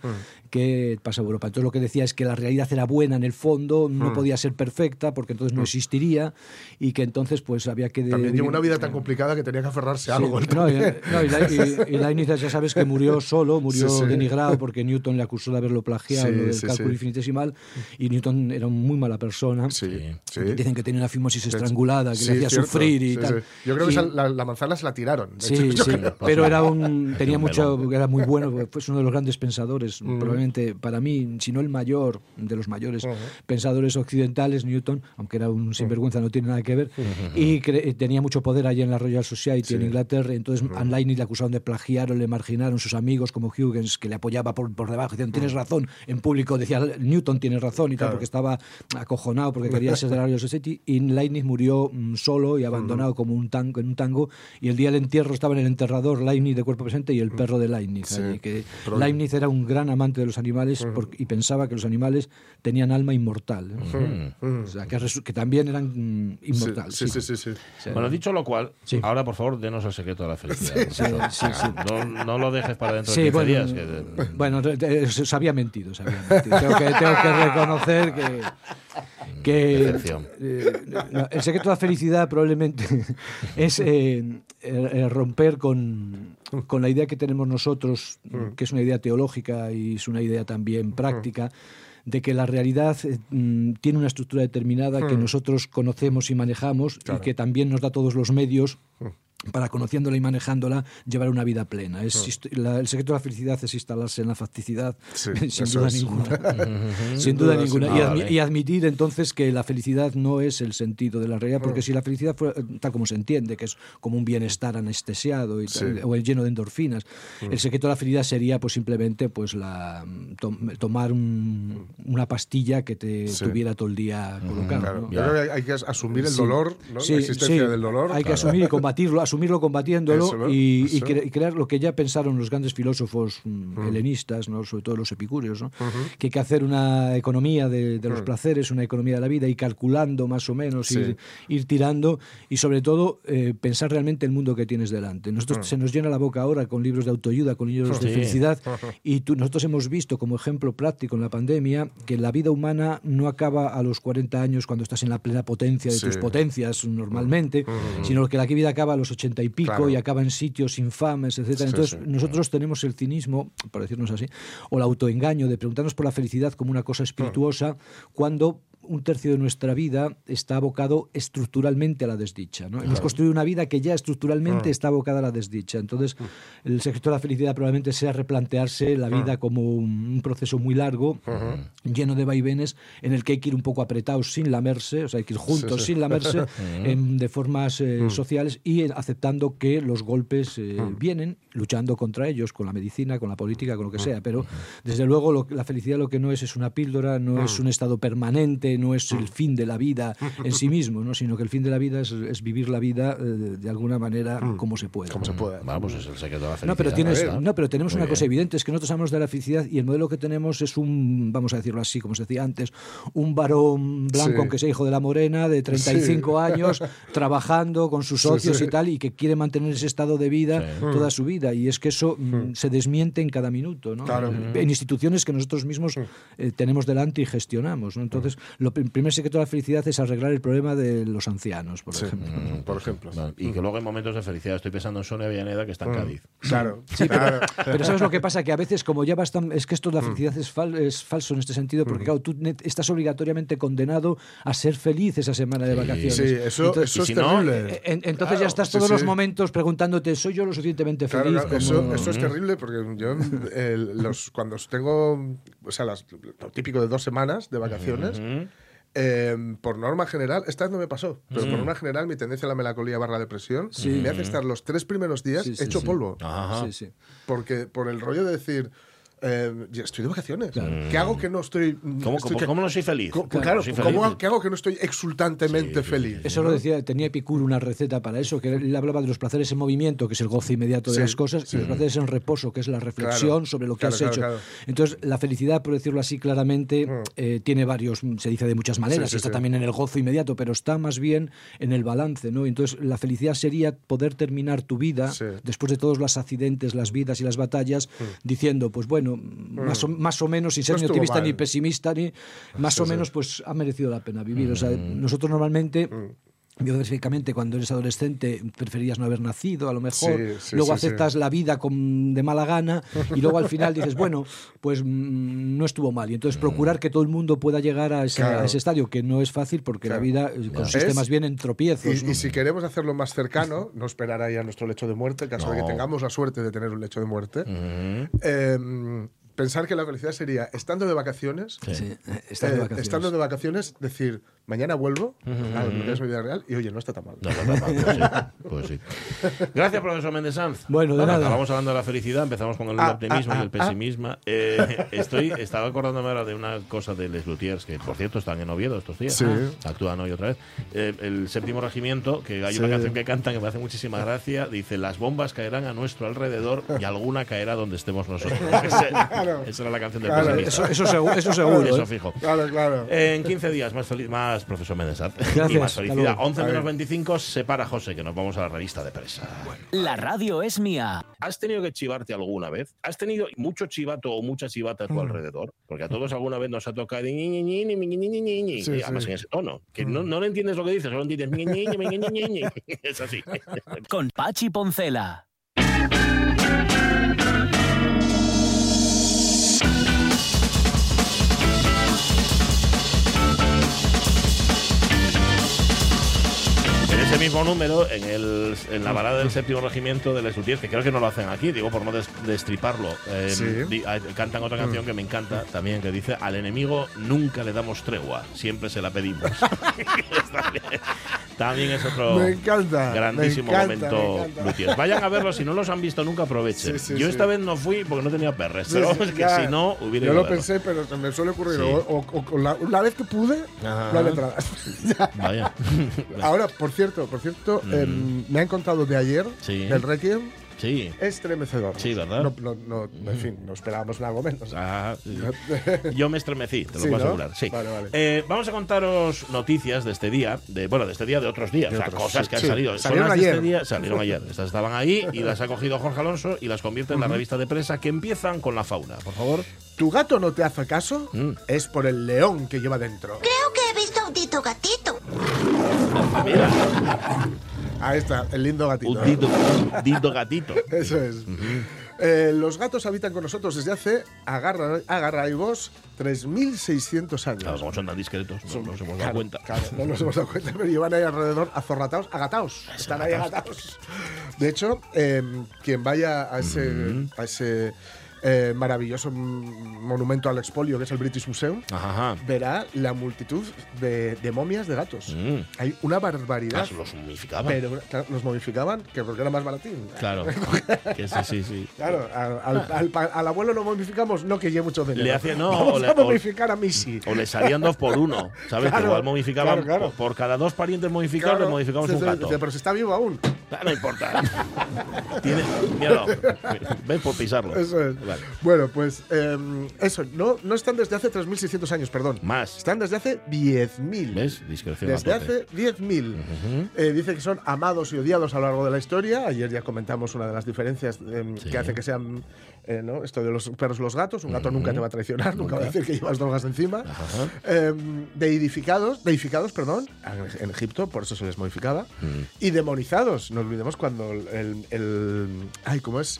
que pasaba Europa. Entonces lo que decía es que la realidad era buena en el fondo, no podía ser perfecta porque entonces no existiría y que entonces pues había que... También llevó una vida tan complicada que tenía que aferrarse a Sí, algo. no, y, también. no, y la- y- y Leibniz ya sabes que murió solo, murió Sí, sí. denigrado porque Newton le acusó de haberlo plagiado Sí, lo del sí, cálculo sí. infinitesimal y Newton era una muy mala persona. Sí, sí. Dicen que tenía una fimosis estrangulada, que Sí, le hacía cierto. sufrir y Sí, tal. sí. Yo creo que Y- la, la manzana se la tiraron. de Sí, hecho, sí, creo. pero era un, tenía un mucho, melón. era muy bueno, fue uno de los grandes pensadores, Mm. probablemente para mí, si no el mayor de los mayores pensadores occidentales, Newton, aunque era un sinvergüenza, no tiene nada que ver, y cre- tenía mucho poder allí en la Royal Society en Inglaterra, entonces a Leibniz le acusaron de plagiar o le marginaron sus amigos como Huygens, que le apoyaba por, por debajo, decían, tienes razón, en público decía, Newton tiene razón y tal, Claro. porque estaba acojonado, porque quería ser de la Royal Society, y Leibniz murió mm, solo y abandonado como un tango, en un tango, y el día del entierro estaba en el enterrador Leibniz de cuerpo presente y el perro de Leibniz. Sí. que Leibniz era un gran amante de los animales por- y pensaba que los animales tenían alma inmortal. ¿eh? O sea, que, que también eran mm, Sí, inmortales. sí, sí, sí, sí. Bueno, dicho lo cual, Sí. ahora por favor denos el secreto de la felicidad. Sí, sí, sí. No, no lo dejes para dentro Sí, de 15 bueno, días. que- bueno, se había mentido, se había mentido. Tengo, que, tengo que reconocer que, que eh, no, el secreto de la felicidad probablemente es eh, eh, eh, romper con, con la idea que tenemos nosotros, que es una idea teológica y es una idea también práctica, de que la realidad eh, mm, tiene una estructura determinada que nosotros conocemos y manejamos y que también nos da todos los medios para conociéndola y manejándola llevar una vida plena. Es, la- el secreto de la felicidad es instalarse en la facticidad, Sí, sin duda es. ninguna. sin Sin duda duda, ninguna. sin Y, admi- admitir entonces que la felicidad no es el sentido de la realidad, Mm. porque si la felicidad fuera eh, tal como se entiende, que es como un bienestar anestesiado y tal, Sí. o lleno de endorfinas, Mm. el secreto de la felicidad sería pues simplemente pues la tom- tomar un- una pastilla que te Sí. tuviera todo el día colocado. Claro, ¿no? yo creo que hay, que asumir el dolor, la existencia del dolor. Hay que asumir y combatirlo, asumirlo combatiéndolo y, y Eso. cre- y crear lo que ya pensaron los grandes filósofos mm, helenistas, ¿no? sobre todo los epicúreos, ¿no? que hay que hacer una economía de, de los placeres, una economía de la vida y calculando más o menos, Sí. ir, ir tirando y sobre todo eh, pensar realmente el mundo que tienes delante. Nosotros se nos llena la boca ahora con libros de autoayuda, con libros de felicidad y tú- nosotros hemos visto como ejemplo práctico en la pandemia que la vida humana no acaba a los 40 años cuando estás en la plena potencia de Sí. tus potencias normalmente, sino que la vida acaba a los 80 y pico Claro. y acaba en sitios infames, etcétera. Sí, Entonces, sí. nosotros tenemos el cinismo, por decirnos así, o el autoengaño de preguntarnos por la felicidad como una cosa espirituosa cuando un tercio de nuestra vida está abocado estructuralmente a la desdicha. ¿no? Hemos construido una vida que ya estructuralmente está abocada a la desdicha. Entonces, el secreto de la felicidad probablemente sea replantearse la vida como un, proceso muy largo, lleno de vaivenes, en el que hay que ir un poco apretados sin lamerse, o sea, hay que ir juntos sin lamerse, em, de formas eh, sociales y aceptando que los golpes eh, vienen, luchando contra ellos, con la medicina, con la política, con lo que sea. Pero, desde luego, lo- la felicidad lo que no es es una píldora, no es un estado permanente, no es el fin de la vida en sí mismo, ¿no? sino que el fin de la vida es, es vivir la vida eh, de alguna manera como se pueda. Como se puede. Bueno, pues es el secreto de la felicidad. No, pero tienes, ¿verdad? no, pero tenemos Muy una bien. cosa evidente, es que nosotros hablamos de la felicidad y el modelo que tenemos es un, vamos a decirlo así, como se decía antes, un varón blanco, Sí. aunque sea hijo de la morena, de 35 años, trabajando con sus socios sí. y tal, y que quiere mantener ese estado de vida Sí. toda su vida. Y es que eso mm, se desmiente en cada minuto, ¿no? Claro. En instituciones que nosotros mismos eh, tenemos delante y gestionamos. ¿no? Entonces, lo, el primer secreto de la felicidad es arreglar el problema de los ancianos, por Sí, ejemplo. por ejemplo. Vale, Y que luego hay momentos de felicidad. Estoy pensando en Sonia Villaneda, que está en Cádiz. Claro, claro. Pero ¿sabes lo que pasa? Que a veces, como ya bastan, es que esto de Mm. la felicidad es, fal- es falso en este sentido, porque claro, tú estás obligatoriamente condenado a ser feliz esa semana de vacaciones. Sí, eso, Entonces, eso y si es no, terrible. eh, en- entonces Claro, ya estás sí, todos los momentos preguntándote, ¿soy yo lo suficientemente feliz? claro, como- eso, eso es terrible porque yo el- los, cuando tengo, o sea, las- lo típico de dos semanas de vacaciones, eh, por norma general, esta vez no me pasó, pero por norma general mi tendencia a la melancolía barra depresión me hace estar los tres primeros días Sí, sí, hecho sí. polvo. Ajá. Sí, sí. Porque por el rollo de decir, eh, estoy de vacaciones, ¿qué hago que no estoy... ¿Cómo, estoy cómo- que- cómo no soy feliz? co- Claro, claro, soy ¿cómo, feliz. ¿qué hago que no estoy exultantemente Sí, sí, feliz? Eso lo decía, tenía Epicuro una receta para eso, que él hablaba de los placeres en movimiento, que es el goce inmediato de Sí, las cosas, sí. y los placeres en reposo, que es la reflexión Claro, sobre lo que claro, has claro, hecho. claro. Entonces, la felicidad, por decirlo así claramente, Mm. eh, tiene varios, se dice de muchas maneras, Sí, sí, está sí. también en el gozo inmediato, pero está más bien en el balance, ¿no? Entonces, la felicidad sería poder terminar tu vida, Sí. después de todos los accidentes, las vidas y las batallas, diciendo, pues bueno, más, o, más o menos, sin ser Mm. No ni optimista mal. ni pesimista, ni más Sí, o sí. menos, pues ha merecido la pena vivir. O sea, nosotros normalmente Mm. Biográficamente cuando eres adolescente preferías no haber nacido a lo mejor. Sí, sí, luego sí, aceptas la vida con, de mala gana y luego al final dices bueno pues mm, no estuvo mal y entonces procurar que todo el mundo pueda llegar a ese, Claro. a ese estadio que no es fácil porque Claro. la vida eh, consiste Es- más bien en tropiezos Y, ¿no? y si queremos hacerlo más cercano, no esperar ahí a nuestro lecho de muerte, en caso de que tengamos la suerte de tener un lecho de muerte, eh, pensar que la felicidad sería, estando de vacaciones, Sí, eh, de eh, vacaciones. estando de vacaciones, decir, mañana vuelvo a lo que es mi vida real y oye, no está tan mal. No, no, no, pues, sí, pues sí. Gracias, profesor Méndez Sanz. Bueno, de nada. Acabamos hablando de la felicidad, empezamos con el Ah, optimismo ah, y el ah, pesimismo. Eh, estoy, estaba acordándome ahora de una cosa de Les Luthiers, que por cierto están en Oviedo estos días. Sí. Actúan hoy otra vez. Eh, el séptimo regimiento, que hay Sí. una canción que cantan que me hace muchísima gracia, dice, las bombas caerán a nuestro alrededor y alguna caerá donde estemos nosotros. Claro. Esa era la canción del claro. eso, eso, seguro. Eso, seguro eso fijo. Claro, claro. en 15 días, más, feliz, más profesor Méndez Gracias. Y más felicidad. 11 menos 25 se para José, que nos vamos a la revista de presa. Bueno. La radio es mía. ¿Has tenido que chivarte alguna vez? ¿Has tenido mucho chivato o mucha chivata a tu mm. alrededor? Porque a todos alguna vez nos ha tocado. Ni, ni, ni, ni, ni, ni, ni, ni. Sí, Además sí. en ese tono. Que mm. no, no le entiendes lo que dices, solo entiendes. Ni, ni, ni, ni, ni, ni. Es así. Con Pachi Poncela. En ese mismo número, en, el, en la balada del séptimo regimiento del Esutier, que creo que no lo hacen aquí, digo por no des- destriparlo, eh, Sí. di- ah, cantan otra canción que me encanta también, que dice: Al enemigo nunca le damos tregua, siempre se la pedimos. también, también es otro Me encanta, grandísimo me encanta, momento. Vayan a verlo, si no los han visto nunca, aprovechen. Sí, sí, Yo sí. esta vez no fui porque no tenía perres, pero es que si no, hubiera Yo lo verlo. pensé, pero me suele ocurrir. O, o- o con la, vez que pude, Ajá. Ya. Vaya. Ahora, por cierto, por cierto, em, me han contado de ayer Mm. Del Requiem sí. estremecedor. Sí, ¿verdad? No, no, no, en fin, no esperábamos algo menos. Ah. Yo me estremecí, te lo Sí, puedo ¿no? asegurar. Sí. Vale, vale. Eh, vamos a contaros noticias de este día, de bueno, de este día, de otros días, De o sea, otros, cosas sí, que han sí. salido. Son Salieron este ayer. día, salieron ayer. Estas estaban ahí y las ha cogido Jorge Alonso y las convierte en la revista de prensa que empiezan con la fauna. Por favor. ¿Tu gato no te hace caso? Mm. Es por el león que lleva dentro. Creo que he visto a un tito gatito. Mira, Ahí está, el lindo gatito. un dito, dito gatito. Eso es. Eh, los gatos habitan con nosotros desde hace, agarra, agarra y vos, 3.600 años. Claro, como son tan discretos, no nos hemos dado Claro, cuenta. claro, no nos hemos dado cuenta, pero llevan ahí alrededor azorratados, agataos. Están ahí agataos. De hecho, eh, quien vaya a ese, a ese eh, maravilloso monumento al expolio que es el British Museum, Ajá, verá la multitud de, de momias de gatos. Mm. Hay una barbaridad. Ah, los momificaban. Pero claro, los momificaban, que porque era más baratín. Claro. que sí, sí, sí. Claro, al, al- al al abuelo lo momificamos, no que lleve mucho dinero. Le hacía- no, Vamos o le- a o- momificar a Missy. O le salían dos por uno, ¿sabes? Claro, igual momificaban claro. Por, por cada dos parientes modificados, le modificamos un gato. Pero si está vivo aún. Ah, no importa. Tiene, míralo. Ven por pisarlo. Eso es. Vale. Bueno, pues eh, eso, no, no están desde hace 3.600 años, perdón. Más. Están desde hace 10.000. ¿Ves? Discreción. Desde hace 10.000. Eh, dice que son amados y odiados a lo largo de la historia. Ayer ya comentamos una de las diferencias eh, Sí. que hace que sean eh, ¿no? esto de los perros y los gatos. Un gato nunca te va a traicionar, nunca, va a decir que llevas drogas encima. Ajá. Eh, deidificados, deificados, perdón, en Egipto, por eso se les modificaba. Y demonizados. No olvidemos cuando el. el- ay, ¿cómo es?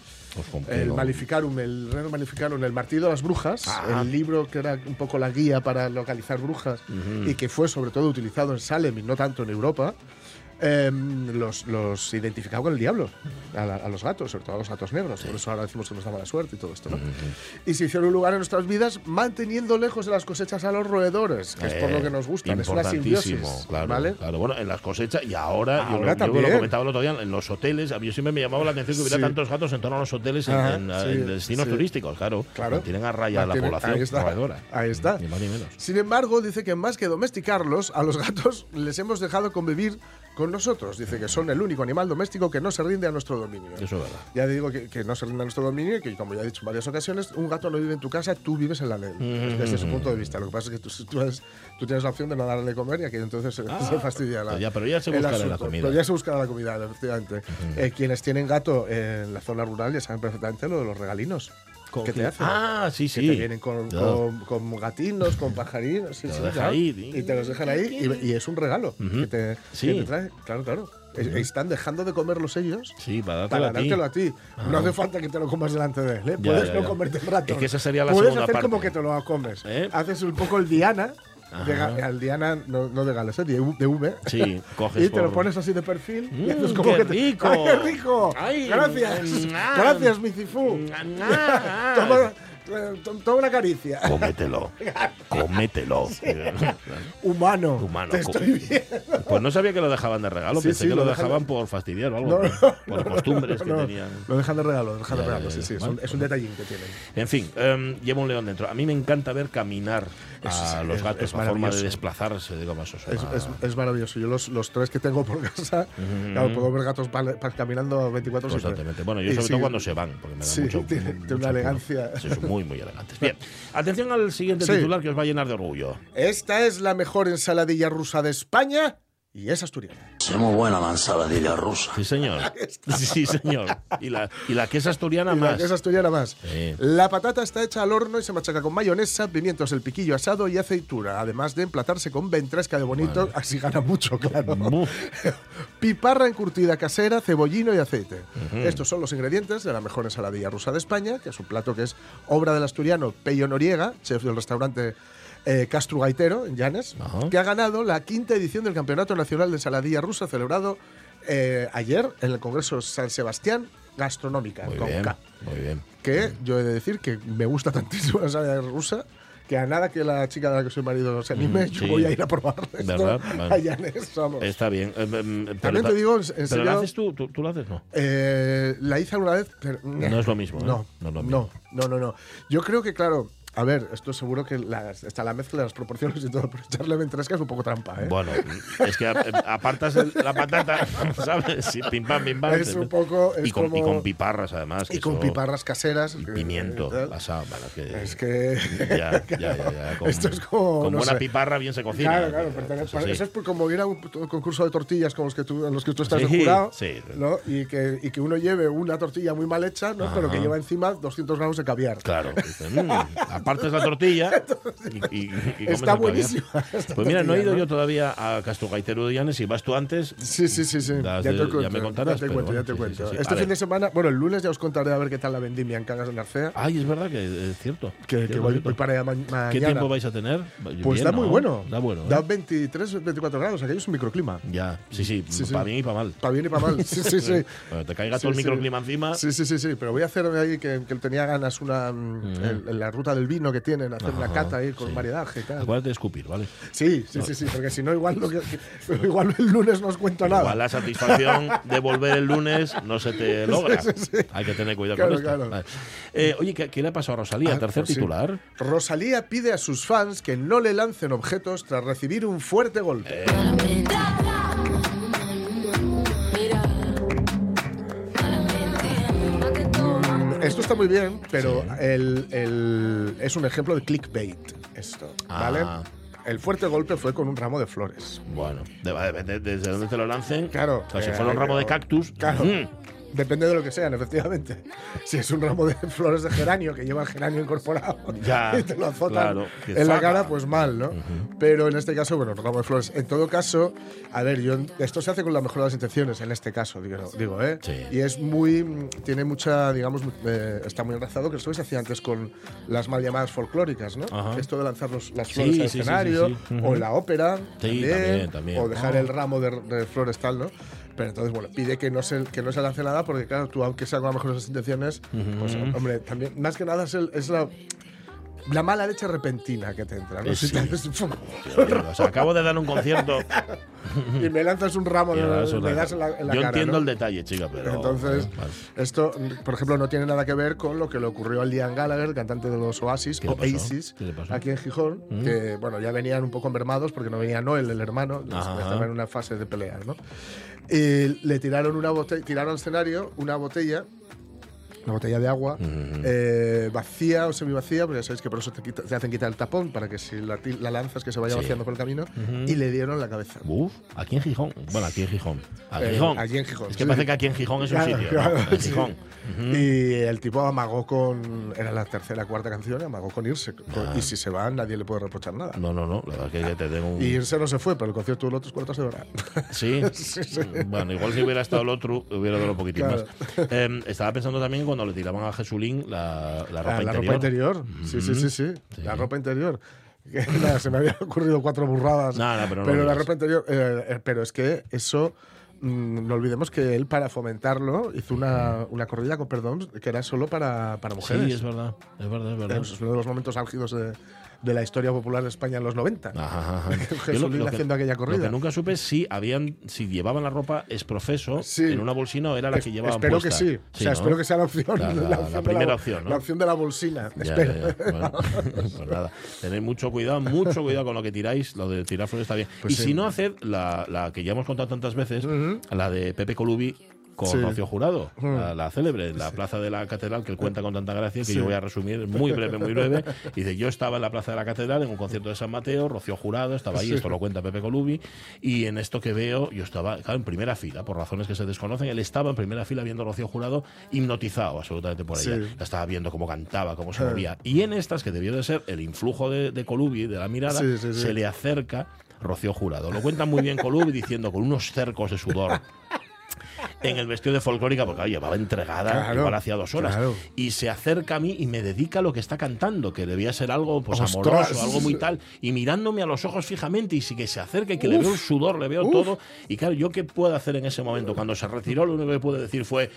El Maleficarum, el Reino Maleficarum, el Martillo de las Brujas, Ah. el libro que era un poco la guía para localizar brujas y que fue sobre todo utilizado en Salem y no tanto en Europa, em, los, los identificaba con el diablo, a, la- a los gatos, sobre todo a los gatos negros. Por eso ahora decimos que nos da mala suerte y todo esto, ¿no? Y se hicieron un lugar en nuestras vidas manteniendo lejos de las cosechas a los roedores, que es por lo que nos gustan. Es una simbiosis. Claro, ¿vale? claro. Bueno, en las cosechas y ahora, yo, Ahora lo, yo lo también. comentaba el otro día, en los hoteles, a mí siempre me llamaba la atención que hubiera Sí. tantos gatos en torno a los hoteles en, sí, en destinos sí. turísticos, claro. Claro. Tienen a raya la Mantiene- población ahí está, roedora. ahí está. Ni más ni menos. Sin embargo, dice que más que domesticarlos, a los gatos les hemos dejado convivir con nosotros. Dice que son el único animal doméstico que no se rinde a nuestro dominio. Eso es verdad. Ya digo que, que no se rinde a nuestro dominio y que, como ya he dicho en varias ocasiones, un gato no vive en tu casa, tú vives en la de él. Desde su punto de vista. Lo que pasa es que tú, tú, eres- tú tienes la opción de no darle de comer y aquí entonces se- se fastidia la, pues ya, pero ya se buscará la comida. Pero ya se buscará la comida, efectivamente. Eh, quienes tienen gato en la zona rural ya saben perfectamente lo de los regalinos. Que te hacen? Ah, sí, que sí. te vienen con, Claro. con, con gatinos, con pajarinos, sí, sí, claro. ahí. y te los dejan ahí y, y es un regalo que te, Sí. que te trae. Claro, claro. Es- Están dejando de comerlos ellos Sí, para dártelo para a ti. dártelo a ti. No hace falta que te lo comas delante de él. ¿eh? Ya, Puedes ya, no ya. comerte el rato. Es que esa sería la Puedes segunda hacer parte. como que te lo comes. ¿Eh? Haces un poco el Diana. De, al Diana, no, no de Gales, ¿eh? de, V. Sí, coges Y te lo pones así de perfil. y Mm, haces como qué que te- rico. ¡Ay, qué rico! Ay, Gracias. mm, ah. Gracias, mi Cifú. Toma, to- toma una caricia. Cómetelo. Cómetelo. Humano. Humano. Te estoy viendo. Pues no sabía que lo dejaban de regalo, Sí, pensé sí, que lo dejaban de- por fastidiar o algo. No, por- no, por no, costumbres que tenían. Lo dejan de regalo, lo dejan de regalo. Sí, sí, es Vale, un, es un detallín que tienen. En fin, em, lleva un león dentro. A mí me encanta ver caminar a es- los es- gatos, es la forma de desplazarse, digamos. eso Es, es- es maravilloso. Yo los, los tres que tengo por casa, claro, puedo ver gatos pa- pa- caminando 24 horas. Constantemente. Bueno, yo sobre todo cuando se van, porque me da sí, mucho. tiene- una elegancia. Sí, son muy, muy elegantes. Bien, atención al siguiente Sí. titular que os va a llenar de orgullo. Esta es la mejor ensaladilla rusa de España y es asturiana. Es muy buena la ensaladilla rusa. Sí, señor. Sí, señor. Y la, y la que es asturiana Y la más. que es asturiana más. Sí. La patata está hecha al horno y se machaca con mayonesa, pimientos, el piquillo asado y aceituna, además de emplatarse con ventresca de bonito, así gana mucho, claro. Piparra encurtida casera, cebollino y aceite. Estos son los ingredientes de la mejor ensaladilla rusa de España, que es un plato que es obra del asturiano Pello Noriega, chef del restaurante eh, Castro Gaitero, en Llanes, Ajá. que ha ganado la quinta edición del Campeonato Nacional de Ensaladilla Rusa celebrado eh, ayer en el Congreso San Sebastián Gastronómica, Muy con bien, K. muy bien. Que yo he de decir que me gusta tantísimo la ensalada rusa que a nada que la chica de la que soy marido se anime, yo Mm, sí. voy a ir a probar esto ¿Verdad? Vale. a Llanes, vamos. Está bien. eh, pero También ta- te digo, en ¿Pero serio, la haces tú? ¿Tú, tú la haces? No. eh, la hice alguna vez, pero No es lo mismo, ¿eh? No, No no, no, no. Yo creo que, claro, a ver, esto seguro que la- está la mezcla, las proporciones y todo, pero echarle ventresca es un poco trampa, ¿eh? Bueno, es que apartas el- la patata, ¿sabes? Sí, pim pam, pim pam. Es un poco- y, con, y con piparras, además. y con piparras caseras. y pimiento y tal. asado. bueno, que- Es que. Ya, ya, ya. ya, con- Esto es como. Con no buena sé. piparra bien se cocina. Claro, claro. pertenece- Eso sí. Eso es como ir a un concurso de tortillas como los que tú, en los que tú estás de Sí, jurado. sí. ¿no? Y, que, y que uno lleve una tortilla muy mal hecha, ¿no? pero que Ajá. lleva encima 200 gramos de caviar. Claro, dice, "Mm, apartas la tortilla y, y- y Está el caviar". buenísima esta Pues mira, no he ido ¿no? yo todavía a Castro Gaitero de Llanes. Si vas tú antes, Sí, sí, sí, sí. Ya, te ya cuento, me contarás, Ya te pero cuento, bueno, ya te sí, sí, cuento. sí, sí. Este A fin ver. de semana, bueno, el lunes ya os contaré a ver qué tal la vendimia en Cangas de Narcea. Ay, es verdad que es cierto. que, que voy, voy para allá ma- mañana. ¿Qué tiempo vais a tener? Pues Bien, da muy ¿no? bueno. Da bueno. Da ¿eh? 23, 24 grados. Aquello es un microclima. Ya, sí, sí, Sí, sí. para bien y para mal. Para bien y para mal. Sí, sí, sí. Bueno, te caiga todo el microclima encima. Sí, sí, sí, sí. Pero voy a hacer ahí que, tenía ganas una. mm, la ruta del vino que tienen, hacer una cata ahí con sí. maridaje y tal. Acuérdate de escupir, ¿vale? Sí, sí, sí, sí. Porque si no, igual, no, igual el lunes no os cuento nada. Igual la satisfacción de volver el lunes no se te logra. Sí, sí, sí. Hay que tener cuidado Claro, con esto. claro. Vale. Eh, oye, ¿qué, qué le ha pasado a Rosalía? Ah, Tercer pues titular. Rosalía pide a sus fans que no le lancen objetos tras recibir un fuerte golpe. Mm, Esto está muy bien, pero el- el- es un ejemplo de clickbait esto, ¿vale? Ah. El fuerte golpe fue con un ramo de flores. Bueno, de- de- desde donde te lo lancen. Claro. O sea, si eh, fuera un ramo de cactus. Claro. mm, Depende de lo que sean, efectivamente. Si es un ramo de flores de geranio que lleva el geranio incorporado Ya, y te lo azotan claro, que en la zaga. cara, pues mal, ¿no? Pero en este caso, bueno, ramo de flores. En todo caso, a ver, yo esto se hace con la mejor de las intenciones, en este caso, digo, digo ¿eh? Sí. Y es muy, tiene mucha, digamos, eh, está muy enraizado, que esto se hacía antes con las mal llamadas folclóricas, ¿no? Ajá. Esto de lanzar los- las flores al sí, sí, sí, escenario, sí. Ujú. o en la ópera, también, también, también. o dejar Ah. el ramo de, de flores tal, ¿no? Pero entonces, bueno, pide que no se, que no se lance nada porque, claro, tú, aunque sea con las mejores intenciones, pues, hombre, también, más que nada es, el- es la, la mala leche repentina que te entra, ¿no? Eh, Si sí. te un poco- O sea, acabo de dar un concierto. y me lanzas un ramo, me das en la, en la Yo cara, entiendo ¿no? el detalle, chica, pero. Entonces, Vale. esto, por ejemplo, no tiene nada que ver con lo que le ocurrió al Liam Gallagher, cantante de los Oasis, ¿Qué le o? Oasis, aquí en Gijón, que, bueno, ya venían un poco envermados porque no venía Noel, el hermano, Ajá. estaba en una fase de peleas, ¿no? Y le tiraron una botella, tiraron al escenario una botella, una botella de agua, eh, vacía o semivacía, porque ya sabéis que por eso te, quita- te hacen quitar el tapón, para que si la, lanzas que se vaya Sí. vaciando por el camino, y le dieron la cabeza. Uf, aquí en Gijón. Bueno, aquí en Gijón. Aquí en Eh, Gijón. allí en Gijón, Es que sí. parece que aquí en Gijón es un sitio. claro, ¿no? En Gijón. Y el tipo amagó con. Era la tercera, cuarta canción, y amagó con irse. Ah. Y si se va, nadie le puede reprochar nada. No, no, no. La verdad es que te tengo un. Y irse no se fue, pero el concierto duró otros cuartos de hora. Sí. Sí, sí. Bueno, igual si hubiera estado el otro, hubiera dado un poquitín Claro. más. Eh, estaba pensando también cuando le tiraban a Jesulín la, la ropa Ah, la interior. ropa interior. Sí, sí, sí, sí, Sí. La ropa interior. Nada, se me habían ocurrido cuatro burradas. Nada, pero no la digas. ropa interior. eh, eh, pero es que eso. Mm, no olvidemos que él, para fomentarlo, hizo una, una corrida con perdón que era solo para, para mujeres. Sí, es verdad. Es verdad, es verdad. Es uno de los momentos álgidos de, de la historia popular de España en los 90. Ajá, ajá. Jesulín haciendo aquella corrida. Lo que nunca supe es si habían, si llevaban la ropa exprofeso Sí. en una bolsina o era la que Es- llevaban espero puesta. que sí. o sea, ¿no? espero que sea la opción. La- la- la opción de primera opción, ¿no? La opción de la bolsina. Ya, espero. ya, ya. Bueno, pues nada, tened mucho cuidado, mucho cuidado con lo que tiráis. Lo de tirar flores está bien. Pues y sí. si no, haced la, la que ya hemos contado tantas veces, la de Pepe Colubi con Sí. Rocío Jurado, la, la célebre, la plaza de la catedral, que él cuenta con tanta gracia que yo voy a resumir muy breve, muy breve. Dice, yo estaba en la plaza de la catedral en un concierto de San Mateo, Rocío Jurado estaba ahí, esto lo cuenta Pepe Colubi, y en esto que veo, yo estaba, claro, en primera fila, por razones que se desconocen, él estaba en primera fila viendo a Rocío Jurado hipnotizado absolutamente por ella. Sí. La estaba viendo cómo cantaba, cómo se movía. Y en estas, que debió de ser el influjo de, de Colubi, de la mirada, Sí, sí, sí. se le acerca Rocío Jurado. Lo cuenta muy bien Colubi diciendo con unos cercos de sudor. En el vestido de folclórica, porque claro, llevaba entregada Claro, igual hacía dos horas. claro. Y se acerca a mí y me dedica a lo que está cantando, que debía ser algo pues Ostras. amoroso, algo muy tal. Y mirándome a los ojos fijamente y sí que se acerca y que le veo el sudor, le veo todo. Y claro, ¿yo qué puedo hacer en ese momento? Cuando se retiró, lo único que pude decir fue.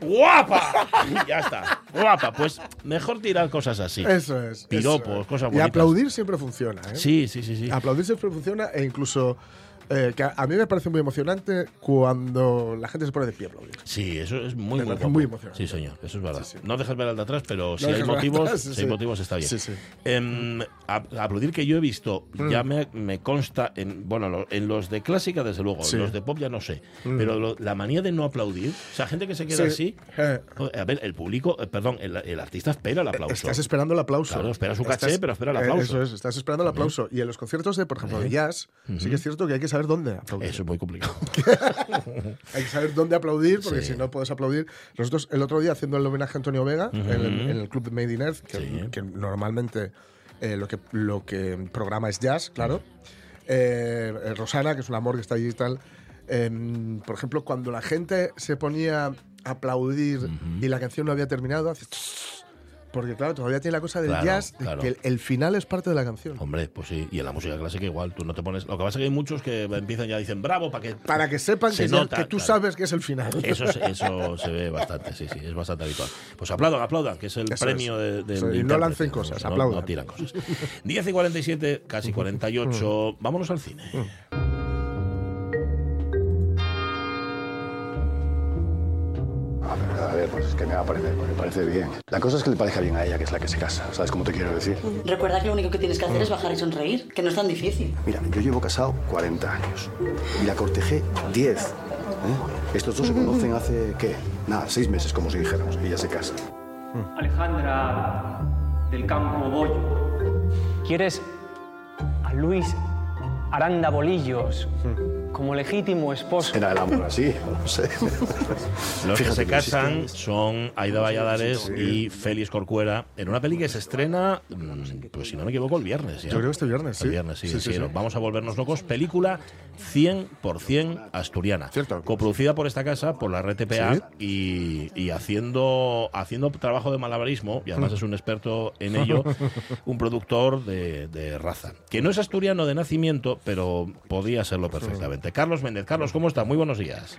¡Guapa! Y ya está. Guapa. Pues mejor tirar cosas así. Eso es. Piropos, eso es. cosas Y bonitas. aplaudir siempre funciona. ¿eh? Sí, sí, sí, sí. Aplaudir siempre funciona e incluso. Eh, que a, a mí me parece muy emocionante cuando la gente se pone de pie aplaudir. Sí, eso es muy, muy, muy emocionante. Sí, señor, eso es verdad. Sí, sí. No dejes ver al de atrás, pero si No hay al de motivos, atrás, sí, si hay motivos está bien. Sí, sí. Em, a- aplaudir que yo he visto, Mm. ya me, me consta, en, bueno, en los de clásica desde luego. Mm. en los de pop ya no sé, pero lo- la manía de no aplaudir, o sea, gente que se queda Sí. así, Eh. a ver, el público, eh, perdón, el, el artista espera el aplauso. Estás esperando el aplauso. Claro, espera su caché, Estás- pero espera el eh, aplauso. Eso es, estás esperando el aplauso. Y en los conciertos de, por ejemplo, de jazz, sí que es cierto que hay que saber dónde aplaudir. Eso es muy complicado. Hay que saber dónde aplaudir, porque Sí. si no puedes aplaudir. Nosotros, el otro día, haciendo el homenaje a Antonio Vega en, el, en el club de Made in Earth, que, Sí. que normalmente eh, lo, que, lo que programa es jazz, claro. Eh, eh, Rosana, que es un amor que está allí y tal. em, por ejemplo, cuando la gente se ponía a aplaudir y la canción no había terminado, hace porque claro, todavía tiene la cosa del Claro, jazz, de claro. que el, el final es parte de la canción. Hombre, pues sí, y en la música clásica igual, tú no te pones... Lo que pasa es que hay muchos que empiezan ya dicen bravo para que... Para que sepan Se que, nota, que tú claro. sabes que es el final. Eso, se- eso se ve bastante, sí, sí, es bastante habitual. Pues aplaudan, aplaudan, que es el Eso premio es. de, del Eso, y no lancen cosas, no, aplaudan. No tiran cosas. 10 y 47, casi 48, vámonos al cine. Ver, pues es que me va a parecer, me parece bien. La cosa es que le parezca bien a ella, que es la que se casa. ¿Sabes cómo te quiero decir? Recuerda que lo único que tienes que hacer es bajar y sonreír, que no es tan difícil. Mira, yo llevo casado 40 años y la cortejé 10. ¿eh? Estos dos se conocen hace, ¿qué? Nada, seis meses, como si dijéramos, y ya se casan. Alejandra del Campo Bollo. ¿Quieres a Luis Aranda Bolillos como legítimo esposo? Era el amor así, no sé. Los que Fíjate se casan son Aida Valladares y Félix Corcuera en una peli que se estrena, mm, pues si no me equivoco, el viernes. ya. Yo creo que este viernes, El sí. viernes, sí, Sí, sí, sí, sí. Vamos a volvernos locos. Película 100% asturiana. Cierto. Coproducida por esta casa, por la RTPA y, y haciendo, haciendo trabajo de malabarismo, y además es un experto en ello, un productor de, de raza. Que no es asturiano de nacimiento, pero podría serlo perfectamente. Carlos Méndez. Carlos, ¿cómo está? Muy buenos días.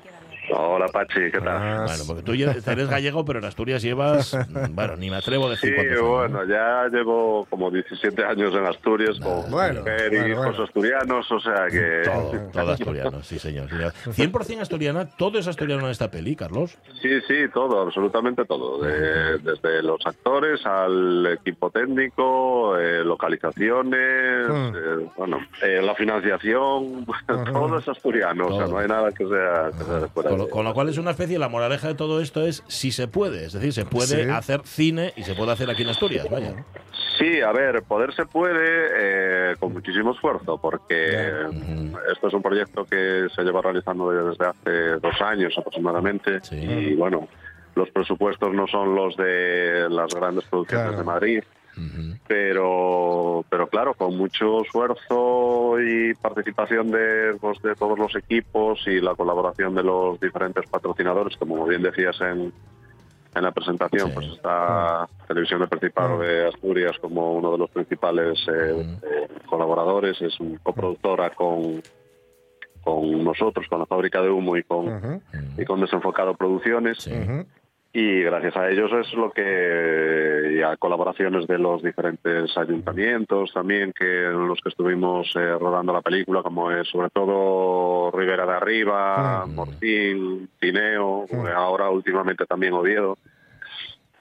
Hola Pachi, ¿qué tal? Bueno, porque tú eres gallego, pero en Asturias llevas, bueno, ni me atrevo a Sí, decir años, ¿no? bueno, ya llevo como 17 años en Asturias con Bueno, mujer y bueno, hijos bueno. asturianos, o sea que... Todo, todo asturiano, sí señor. señor. 100% asturiana, todo es asturiano en esta peli, Carlos. Sí, sí, todo, absolutamente todo. De- desde los actores al equipo técnico, eh, localizaciones, Hmm. eh, bueno, eh, la financiación, todo es asturiano, o sea, no hay nada que sea, que sea de fuera lo, con lo cual es una especie, la moraleja de todo esto es si se puede, es decir, se puede Sí. hacer cine y se puede hacer aquí en Asturias, vaya. Sí, a ver, poder se puede eh, con muchísimo esfuerzo, porque esto es un proyecto que se lleva realizando desde hace dos años aproximadamente. Sí. Y bueno, los presupuestos no son los de las grandes producciones Claro. de Madrid, Pero, pero claro, con mucho esfuerzo y participación de, pues, de todos los equipos y la colaboración de los diferentes patrocinadores, como bien decías en, en la presentación, Sí. pues está Televisión de Principado de Asturias como uno de los principales eh, eh, colaboradores, es un coproductora con con nosotros, con la fábrica de humo y con, y con Desenfocado Producciones. Sí. Y gracias a ellos es lo que y a colaboraciones de los diferentes ayuntamientos también que en los que estuvimos eh, rodando la película como es sobre todo Ribera de Arriba, Mm. Mortín, Tineo, eh, ahora últimamente también Oviedo.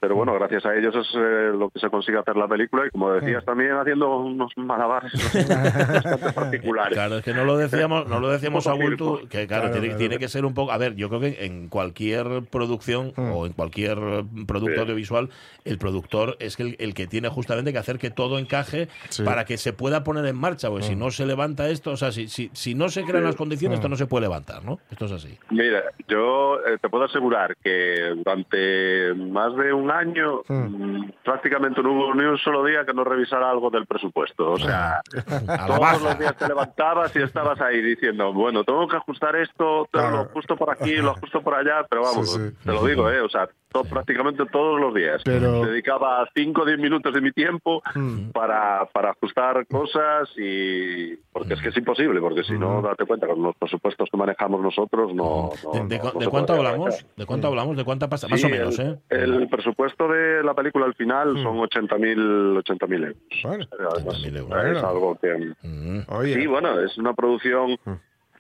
Pero bueno, gracias a ellos es eh, lo que se consigue hacer la película y como decías también haciendo unos malabares bastante particulares. Claro, es que no lo decíamos, no lo decíamos a circo. que claro, Claro, tiene, claro. tiene que ser un poco. A ver, yo creo que en cualquier producción o en cualquier producto Sí. audiovisual, el productor es el, el que tiene justamente que hacer que todo encaje Sí. para que se pueda poner en marcha. Porque si no se levanta esto, o sea, si, si, si no se crean las condiciones, esto no se puede levantar, ¿no? Esto es así. Mira, yo eh, te puedo asegurar que durante más de un un año, mm, prácticamente no hubo ni un solo día que no revisara algo del presupuesto. O sea, todos los días te levantabas y estabas ahí diciendo, bueno, tengo que ajustar esto, tengo lo ajusto por aquí, lo ajusto por allá, pero vamos, Sí, sí. te lo digo, ¿eh? O sea, to- prácticamente todos los días. Pero- Dedicaba 5 o 10 minutos de mi tiempo Mm. para, para ajustar cosas y... Porque es que es imposible, porque si no, date cuenta, con los presupuestos que manejamos nosotros, no... no- ¿De, de no- no de cuánto podría hablamos? manejar. ¿De cuánto hablamos? ¿De cuánta pasta? Más Sí, o menos, el, ¿eh? El presupuesto de la película al final son 80.000 80.000 euros. Bueno, Además, 80.000 euros. Es algo que... Mm. oye. Sí, bueno, es una producción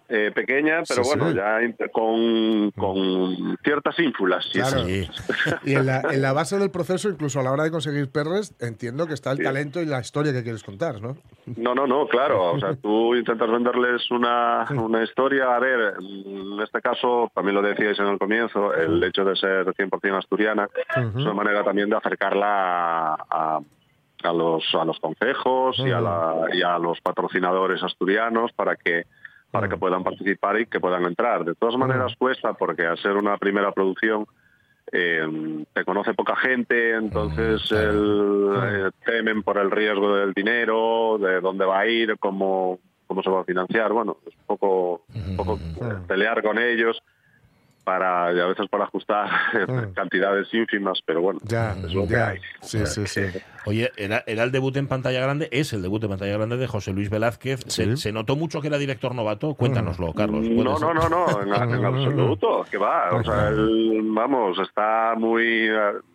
eh, pequeña, pero Sí, bueno, sí. ya con, con ciertas ínfulas. sí, Claro. sí. Sí. Y en la, en la base del proceso, incluso a la hora de conseguir perres, entiendo que está el Sí. talento y la historia que quieres contar, ¿no? No, no, no, claro. O sea, tú intentas venderles una, una historia. A ver, en este caso, también lo decíais en el comienzo, el hecho de ser 100% asturiana es una manera también de acercarla a, a- a los, a los concejos y, a la- y a los patrocinadores asturianos para que para que puedan participar y que puedan entrar. De todas maneras cuesta porque al ser una primera producción eh, te conoce poca gente, entonces el, eh, temen por el riesgo del dinero, de dónde va a ir, cómo, cómo se va a financiar. Bueno, es un poco, un poco pelear con ellos para y a veces para ajustar cantidades ínfimas, pero bueno, Ya, es lo que ya. hay. Sí, sí, sí. Oye, era, era el debut en pantalla grande, es el debut en pantalla grande de José Luis Velázquez. Se, se notó mucho que era director novato. Cuéntanoslo, Carlos. ¿puede No, no, no, no, en, en absoluto, que va. O sea, él, vamos, está muy.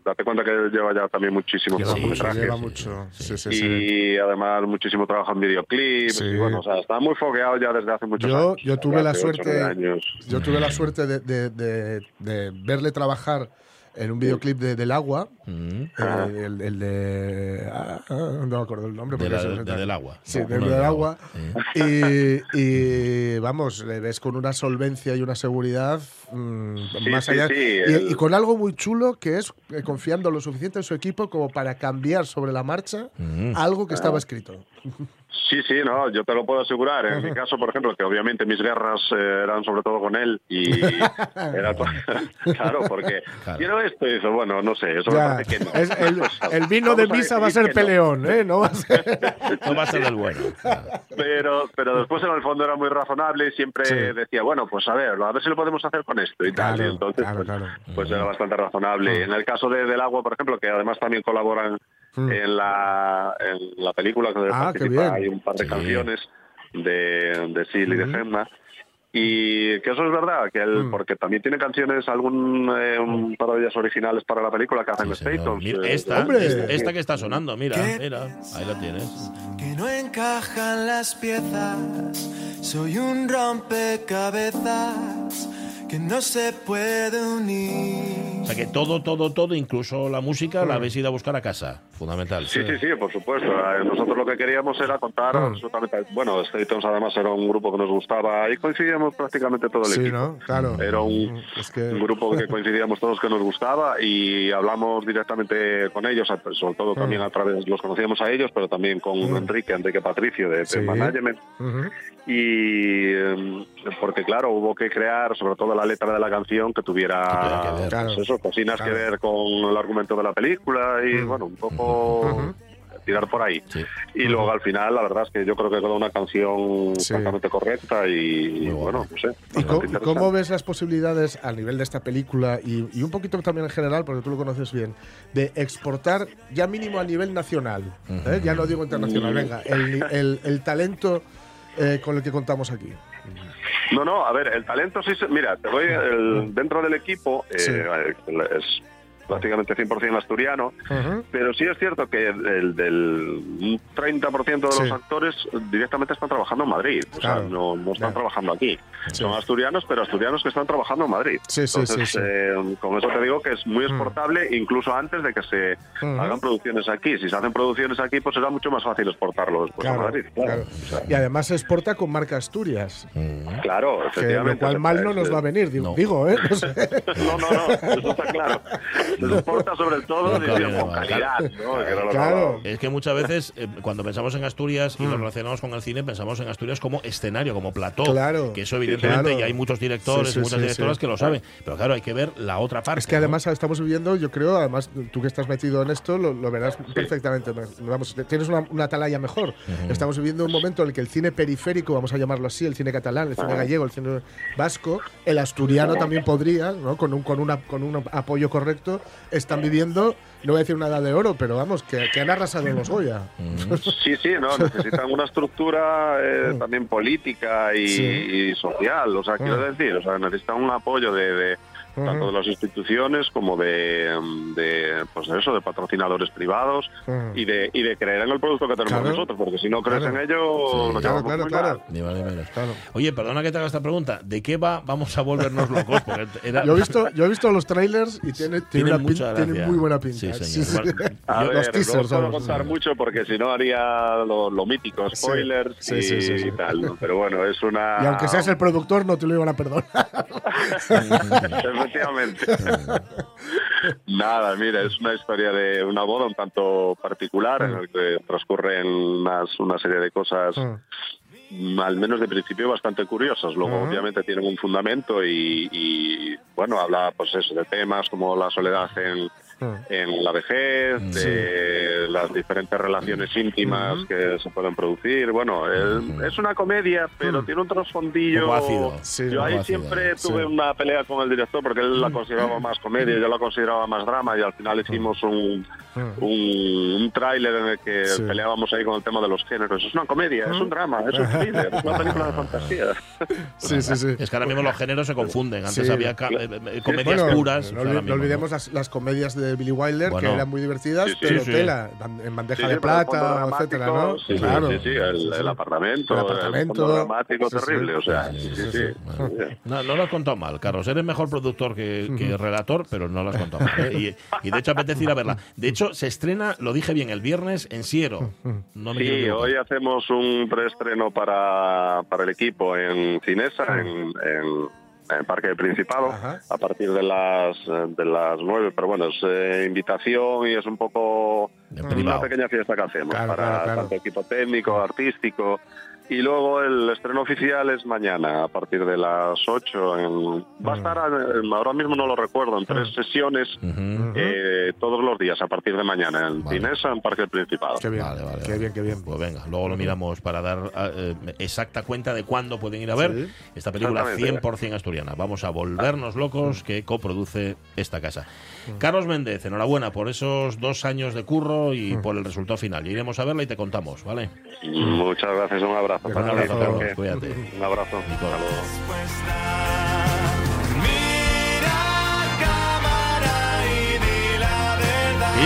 Date cuenta que él lleva ya también mucho, cortometrajes. lleva mucho. Sí, sí, sí. y además muchísimo trabajo en videoclips. Sí. Y bueno, o sea, está muy fogueado ya desde hace muchos Yo, años. yo tuve la suerte, años. yo tuve la suerte de, de- de- de verle trabajar en un videoclip de, del agua, Mm. eh, el, el de ah, ah, no me acuerdo el nombre. De la- de- del agua. Sí, No, del, del del agua. Y, y, vamos, le ves con una solvencia y una seguridad mm, Sí, más allá. sí, y, el- y con algo muy chulo que es eh, confiando lo suficiente en su equipo como para cambiar sobre la marcha Mm. algo que estaba escrito. Sí, sí, no, yo te lo puedo asegurar. En mi caso, por ejemplo, que obviamente mis guerras eh, eran sobre todo con él y era claro, porque Claro. quiero esto y dice, bueno, no sé, eso Ya, me parece que no. es el, el vino de misa va a ser que no. peleón, ¿eh? No va a ser. No va a ser del bueno. Pero, pero después en el fondo era muy razonable y siempre Sí. decía, bueno, pues a ver, a ver si lo podemos hacer con esto y tal. Y entonces, claro, pues, claro. pues era bastante razonable. En el caso de Del Agua, por ejemplo, que además también colaboran en, la, en la película que Mm. Ah, participa, hay un par de Sí. canciones de, de Sil y de Gemma. Y que eso es verdad, que él, Mm. porque también tiene canciones, algún eh, un par de ellas originales para la película que hacen Sí. Mira, esta, ¡Hombre! esta, esta que está sonando, mira, mira, ahí la tienes. que no encajan las piezas. Soy un rompecabezas que no se puede unir. O sea que todo, todo, todo, incluso la música, la habéis ido a buscar a casa. Fundamental. Sí, sí, sí, por supuesto. Eh, Nosotros lo que queríamos era contar Mm. absolutamente. Bueno, Statons además era un grupo que nos gustaba y coincidíamos prácticamente todo el Sí, equipo. ¿no? Claro. Era un, Es que- un grupo que coincidíamos todos que nos gustaba y hablamos directamente con ellos, sobre todo también Mm. a través, los conocíamos a ellos, pero también con Enrique, Enrique Patricio de, de Sí. Management. Y eh, porque claro, hubo que crear sobre todo la letra de la canción que tuviera, Que ver. pues Claro. eso, cosinas Claro. que ver con el argumento de la película y Mm. bueno, un poco tirar por ahí. Sí. Y luego al final, la verdad es que yo creo que quedó una canción Sí. correcta y bueno, no sé. ¿Y cómo, cómo ves las posibilidades a nivel de esta película y, y un poquito también en general, porque tú lo conoces bien, de exportar ya mínimo a nivel nacional? ¿eh? Ya no digo internacional, venga, el, el- el talento eh, con el que contamos aquí. No, no, a ver, el talento sí, se- mira, te doy el, dentro del equipo, eh, Sí. es prácticamente 100% asturiano, Ujú. pero sí es cierto que el, del un 30% de los Sí. actores directamente están trabajando en Madrid, o Claro. sea, no, no están Ya. trabajando aquí. Sí. Son asturianos, pero asturianos que están trabajando en Madrid. Sí, sí, Entonces, sí, sí. eh, con eso te digo que es muy exportable, incluso antes de que se Ujú. hagan producciones aquí. Si se hacen producciones aquí, pues será mucho más fácil exportarlo después a Claro, Madrid. Claro, claro. O sea, Y además se exporta con marca Asturias, claro, que lo efectivamente. cual mal no nos va a venir, digo, No. digo, ¿eh? No sé. No, no, no, eso está claro. Nos importa sobre todo decir, con calidad, ¿no? Que lo Claro. Es que muchas veces, eh, cuando pensamos en Asturias Mm. y lo relacionamos con el cine, pensamos en Asturias como escenario, como plató. Claro. Que eso, evidentemente, Claro. y hay muchos directores Sí, sí, y muchas sí, directoras sí. que lo saben. Pero claro, hay que ver la otra parte. Es que ¿no? además estamos viviendo, yo creo, además tú que estás metido en esto, lo, lo verás perfectamente. Vamos, tienes una, una atalaya mejor. Estamos viviendo un momento en el que el cine periférico, vamos a llamarlo así, el cine catalán, el cine gallego, el cine vasco, el asturiano también podría, ¿no? con, un, con, una, con un apoyo correcto, están viviendo, no voy a decir una edad de oro, pero vamos, que, que han arrasado en los Goya. Sí, sí, no, necesitan una estructura eh, también política y, Sí. y social, o sea, quiero Mm. decir, o sea, necesitan un apoyo de, de- tanto de las instituciones como de, mm, de, pues eso, de patrocinadores privados y de y de creer en el producto que tenemos Claro. nosotros, porque si no crees Claro. en ello, Sí. Claro, claro. Ni ni menos. Claro. Oye, perdona que te haga esta pregunta. ¿De qué va? Vamos a volvernos locos. Porque era- Yo he visto, yo he visto los trailers y tiene, tiene, Tienen muy buena pinta. Sí, señor. Sí, sí. Bueno, A Yo- ver, los no teasers, os puedo vamos. contar mucho porque si no haría lo, lo mítico, spoilers Sí, y, sí, sí, sí. y tal. ¿no? Pero bueno, es una... Y aunque seas el productor, no te lo iban a perdonar. Efectivamente. Nada, mira, es una historia de una boda un tanto particular en el que transcurren unas, una serie de cosas, mm, al menos de principio, bastante curiosas. Luego, Ujú. obviamente, tienen un fundamento y, y, bueno, habla pues eso, de temas como la soledad en, en la vejez, de las diferentes relaciones íntimas que se pueden producir. Bueno, el- es una comedia, pero tiene un trasfondillo. Ácido. Sí, Yo ahí ácido, siempre sí. tuve una pelea con el director porque él la consideraba más comedia, yo la consideraba más drama y al final hicimos un, un, un tráiler en el que Sí. peleábamos ahí con el tema de los géneros. Es una comedia, es un drama, es un thriller, es una película de fantasía. Sí, sí, sí. Es que ahora mismo los géneros se confunden. Antes Sí. había eh, eh, comedias Bueno, puras. No, no olvidemos las, las comedias de Billy Wilder, Bueno. que eran muy divertidas, Sí, sí, pero sí. tela, en bandeja Sí, de el plata, etcétera, ¿no? Sí, claro. sí, sí, el, el apartamento, El el, apartamento, fondo dramático sí, sí. terrible, o sea, Sí, sí, sí, sí, sí, sí. Bueno, No, no lo has contado mal, Carlos. Eres mejor productor que, que relator, pero no lo has contado mal. ¿eh? Y, y de hecho apetece ir a verla. De hecho, se estrena, lo dije bien, el viernes en Siero. No me quiero Sí, hoy hacemos un preestreno para, para el equipo en Cinesa, en, en, en Parque del Principado, Ajá. a partir de las de las nueve. Pero bueno, es eh, invitación y es un poco una pequeña fiesta que hacemos Claro, para claro, claro. tanto equipo técnico, artístico. Y luego el estreno oficial es mañana, a partir de las 8. En, va a estar, eh, ahora mismo no lo recuerdo, en tres sesiones Ujú. eh, todos los días, a partir de mañana, en Vale. Cinesa, en Parque del Principado. Qué bien, Vale, vale, qué vale. bien, qué bien. Pues venga, luego lo miramos para dar eh, exacta cuenta de cuándo pueden ir a ver Sí. esta película Exactamente. 100% asturiana. Vamos a volvernos locos que coproduce esta casa. Carlos Méndez, enhorabuena por esos dos años de curro y por el resultado final. Iremos a verla y te contamos, ¿vale? Muchas gracias, un abrazo. Un Pachi, abrazo, cuídate. Un abrazo.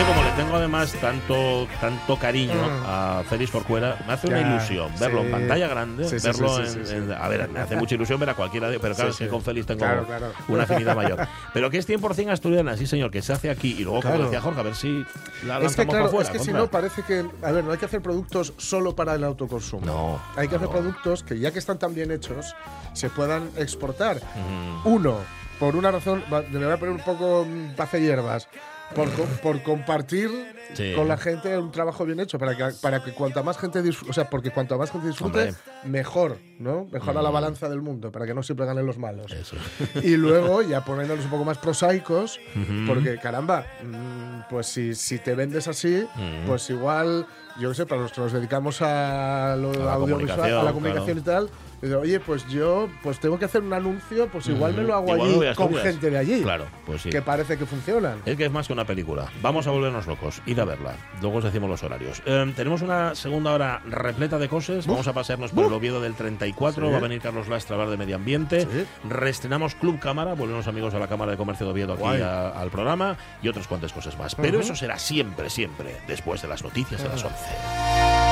Como le tengo además tanto tanto cariño a Félix Corcuera, me hace una Mm. Ya, ilusión verlo en pantalla grande, Sí, sí, verlo en. A ver, me hace mucha ilusión ver a cualquiera de... Pero claro, es que con Félix tengo Claro, claro. una afinidad mayor. Pero que es 100% asturiana, sí señor, que se hace aquí. Y luego, como decía Jorge, a ver si la Es que claro, es que si no parece que, a ver, no hay que hacer productos solo para el autoconsumo. No, Hay que hacer productos que ya que están tan bien hechos, se puedan exportar. Uno, por una razón, le voy a poner un poco mm, pase hierbas. Por, por compartir Sí. con la gente un trabajo bien hecho para que para que cuanta más gente disfrute, o sea, porque cuanto más gente disfrute, Hombre. mejor, ¿no? Mejora la balanza del mundo para que no siempre ganen los malos. Eso. Y luego, ya poniéndonos un poco más prosaicos, porque caramba, mm, pues si, si te vendes así, pues igual, yo qué sé, para los que nos dedicamos a lo A la audiovisual, a la comunicación, comunicación y tal, dice, oye, pues yo pues tengo que hacer un anuncio, pues igual me lo hago Igual me voy a allí con Asturias. gente de allí. Claro, pues sí. Que parece que funcionan. Es que es más que una película. Vamos a volvernos locos. Ir a verla. Luego os decimos los horarios. Eh, tenemos una segunda hora repleta de cosas. Vamos a pasearnos por el Oviedo del 34. Sí. Va a venir Carlos Lastra a hablar de medio ambiente. Sí. Reestrenamos Club Cámara. Volvemos amigos de la Cámara de Comercio de Oviedo aquí a- al programa. Y otras cuantas cosas más. Pero eso será siempre, siempre después de las noticias de las 11.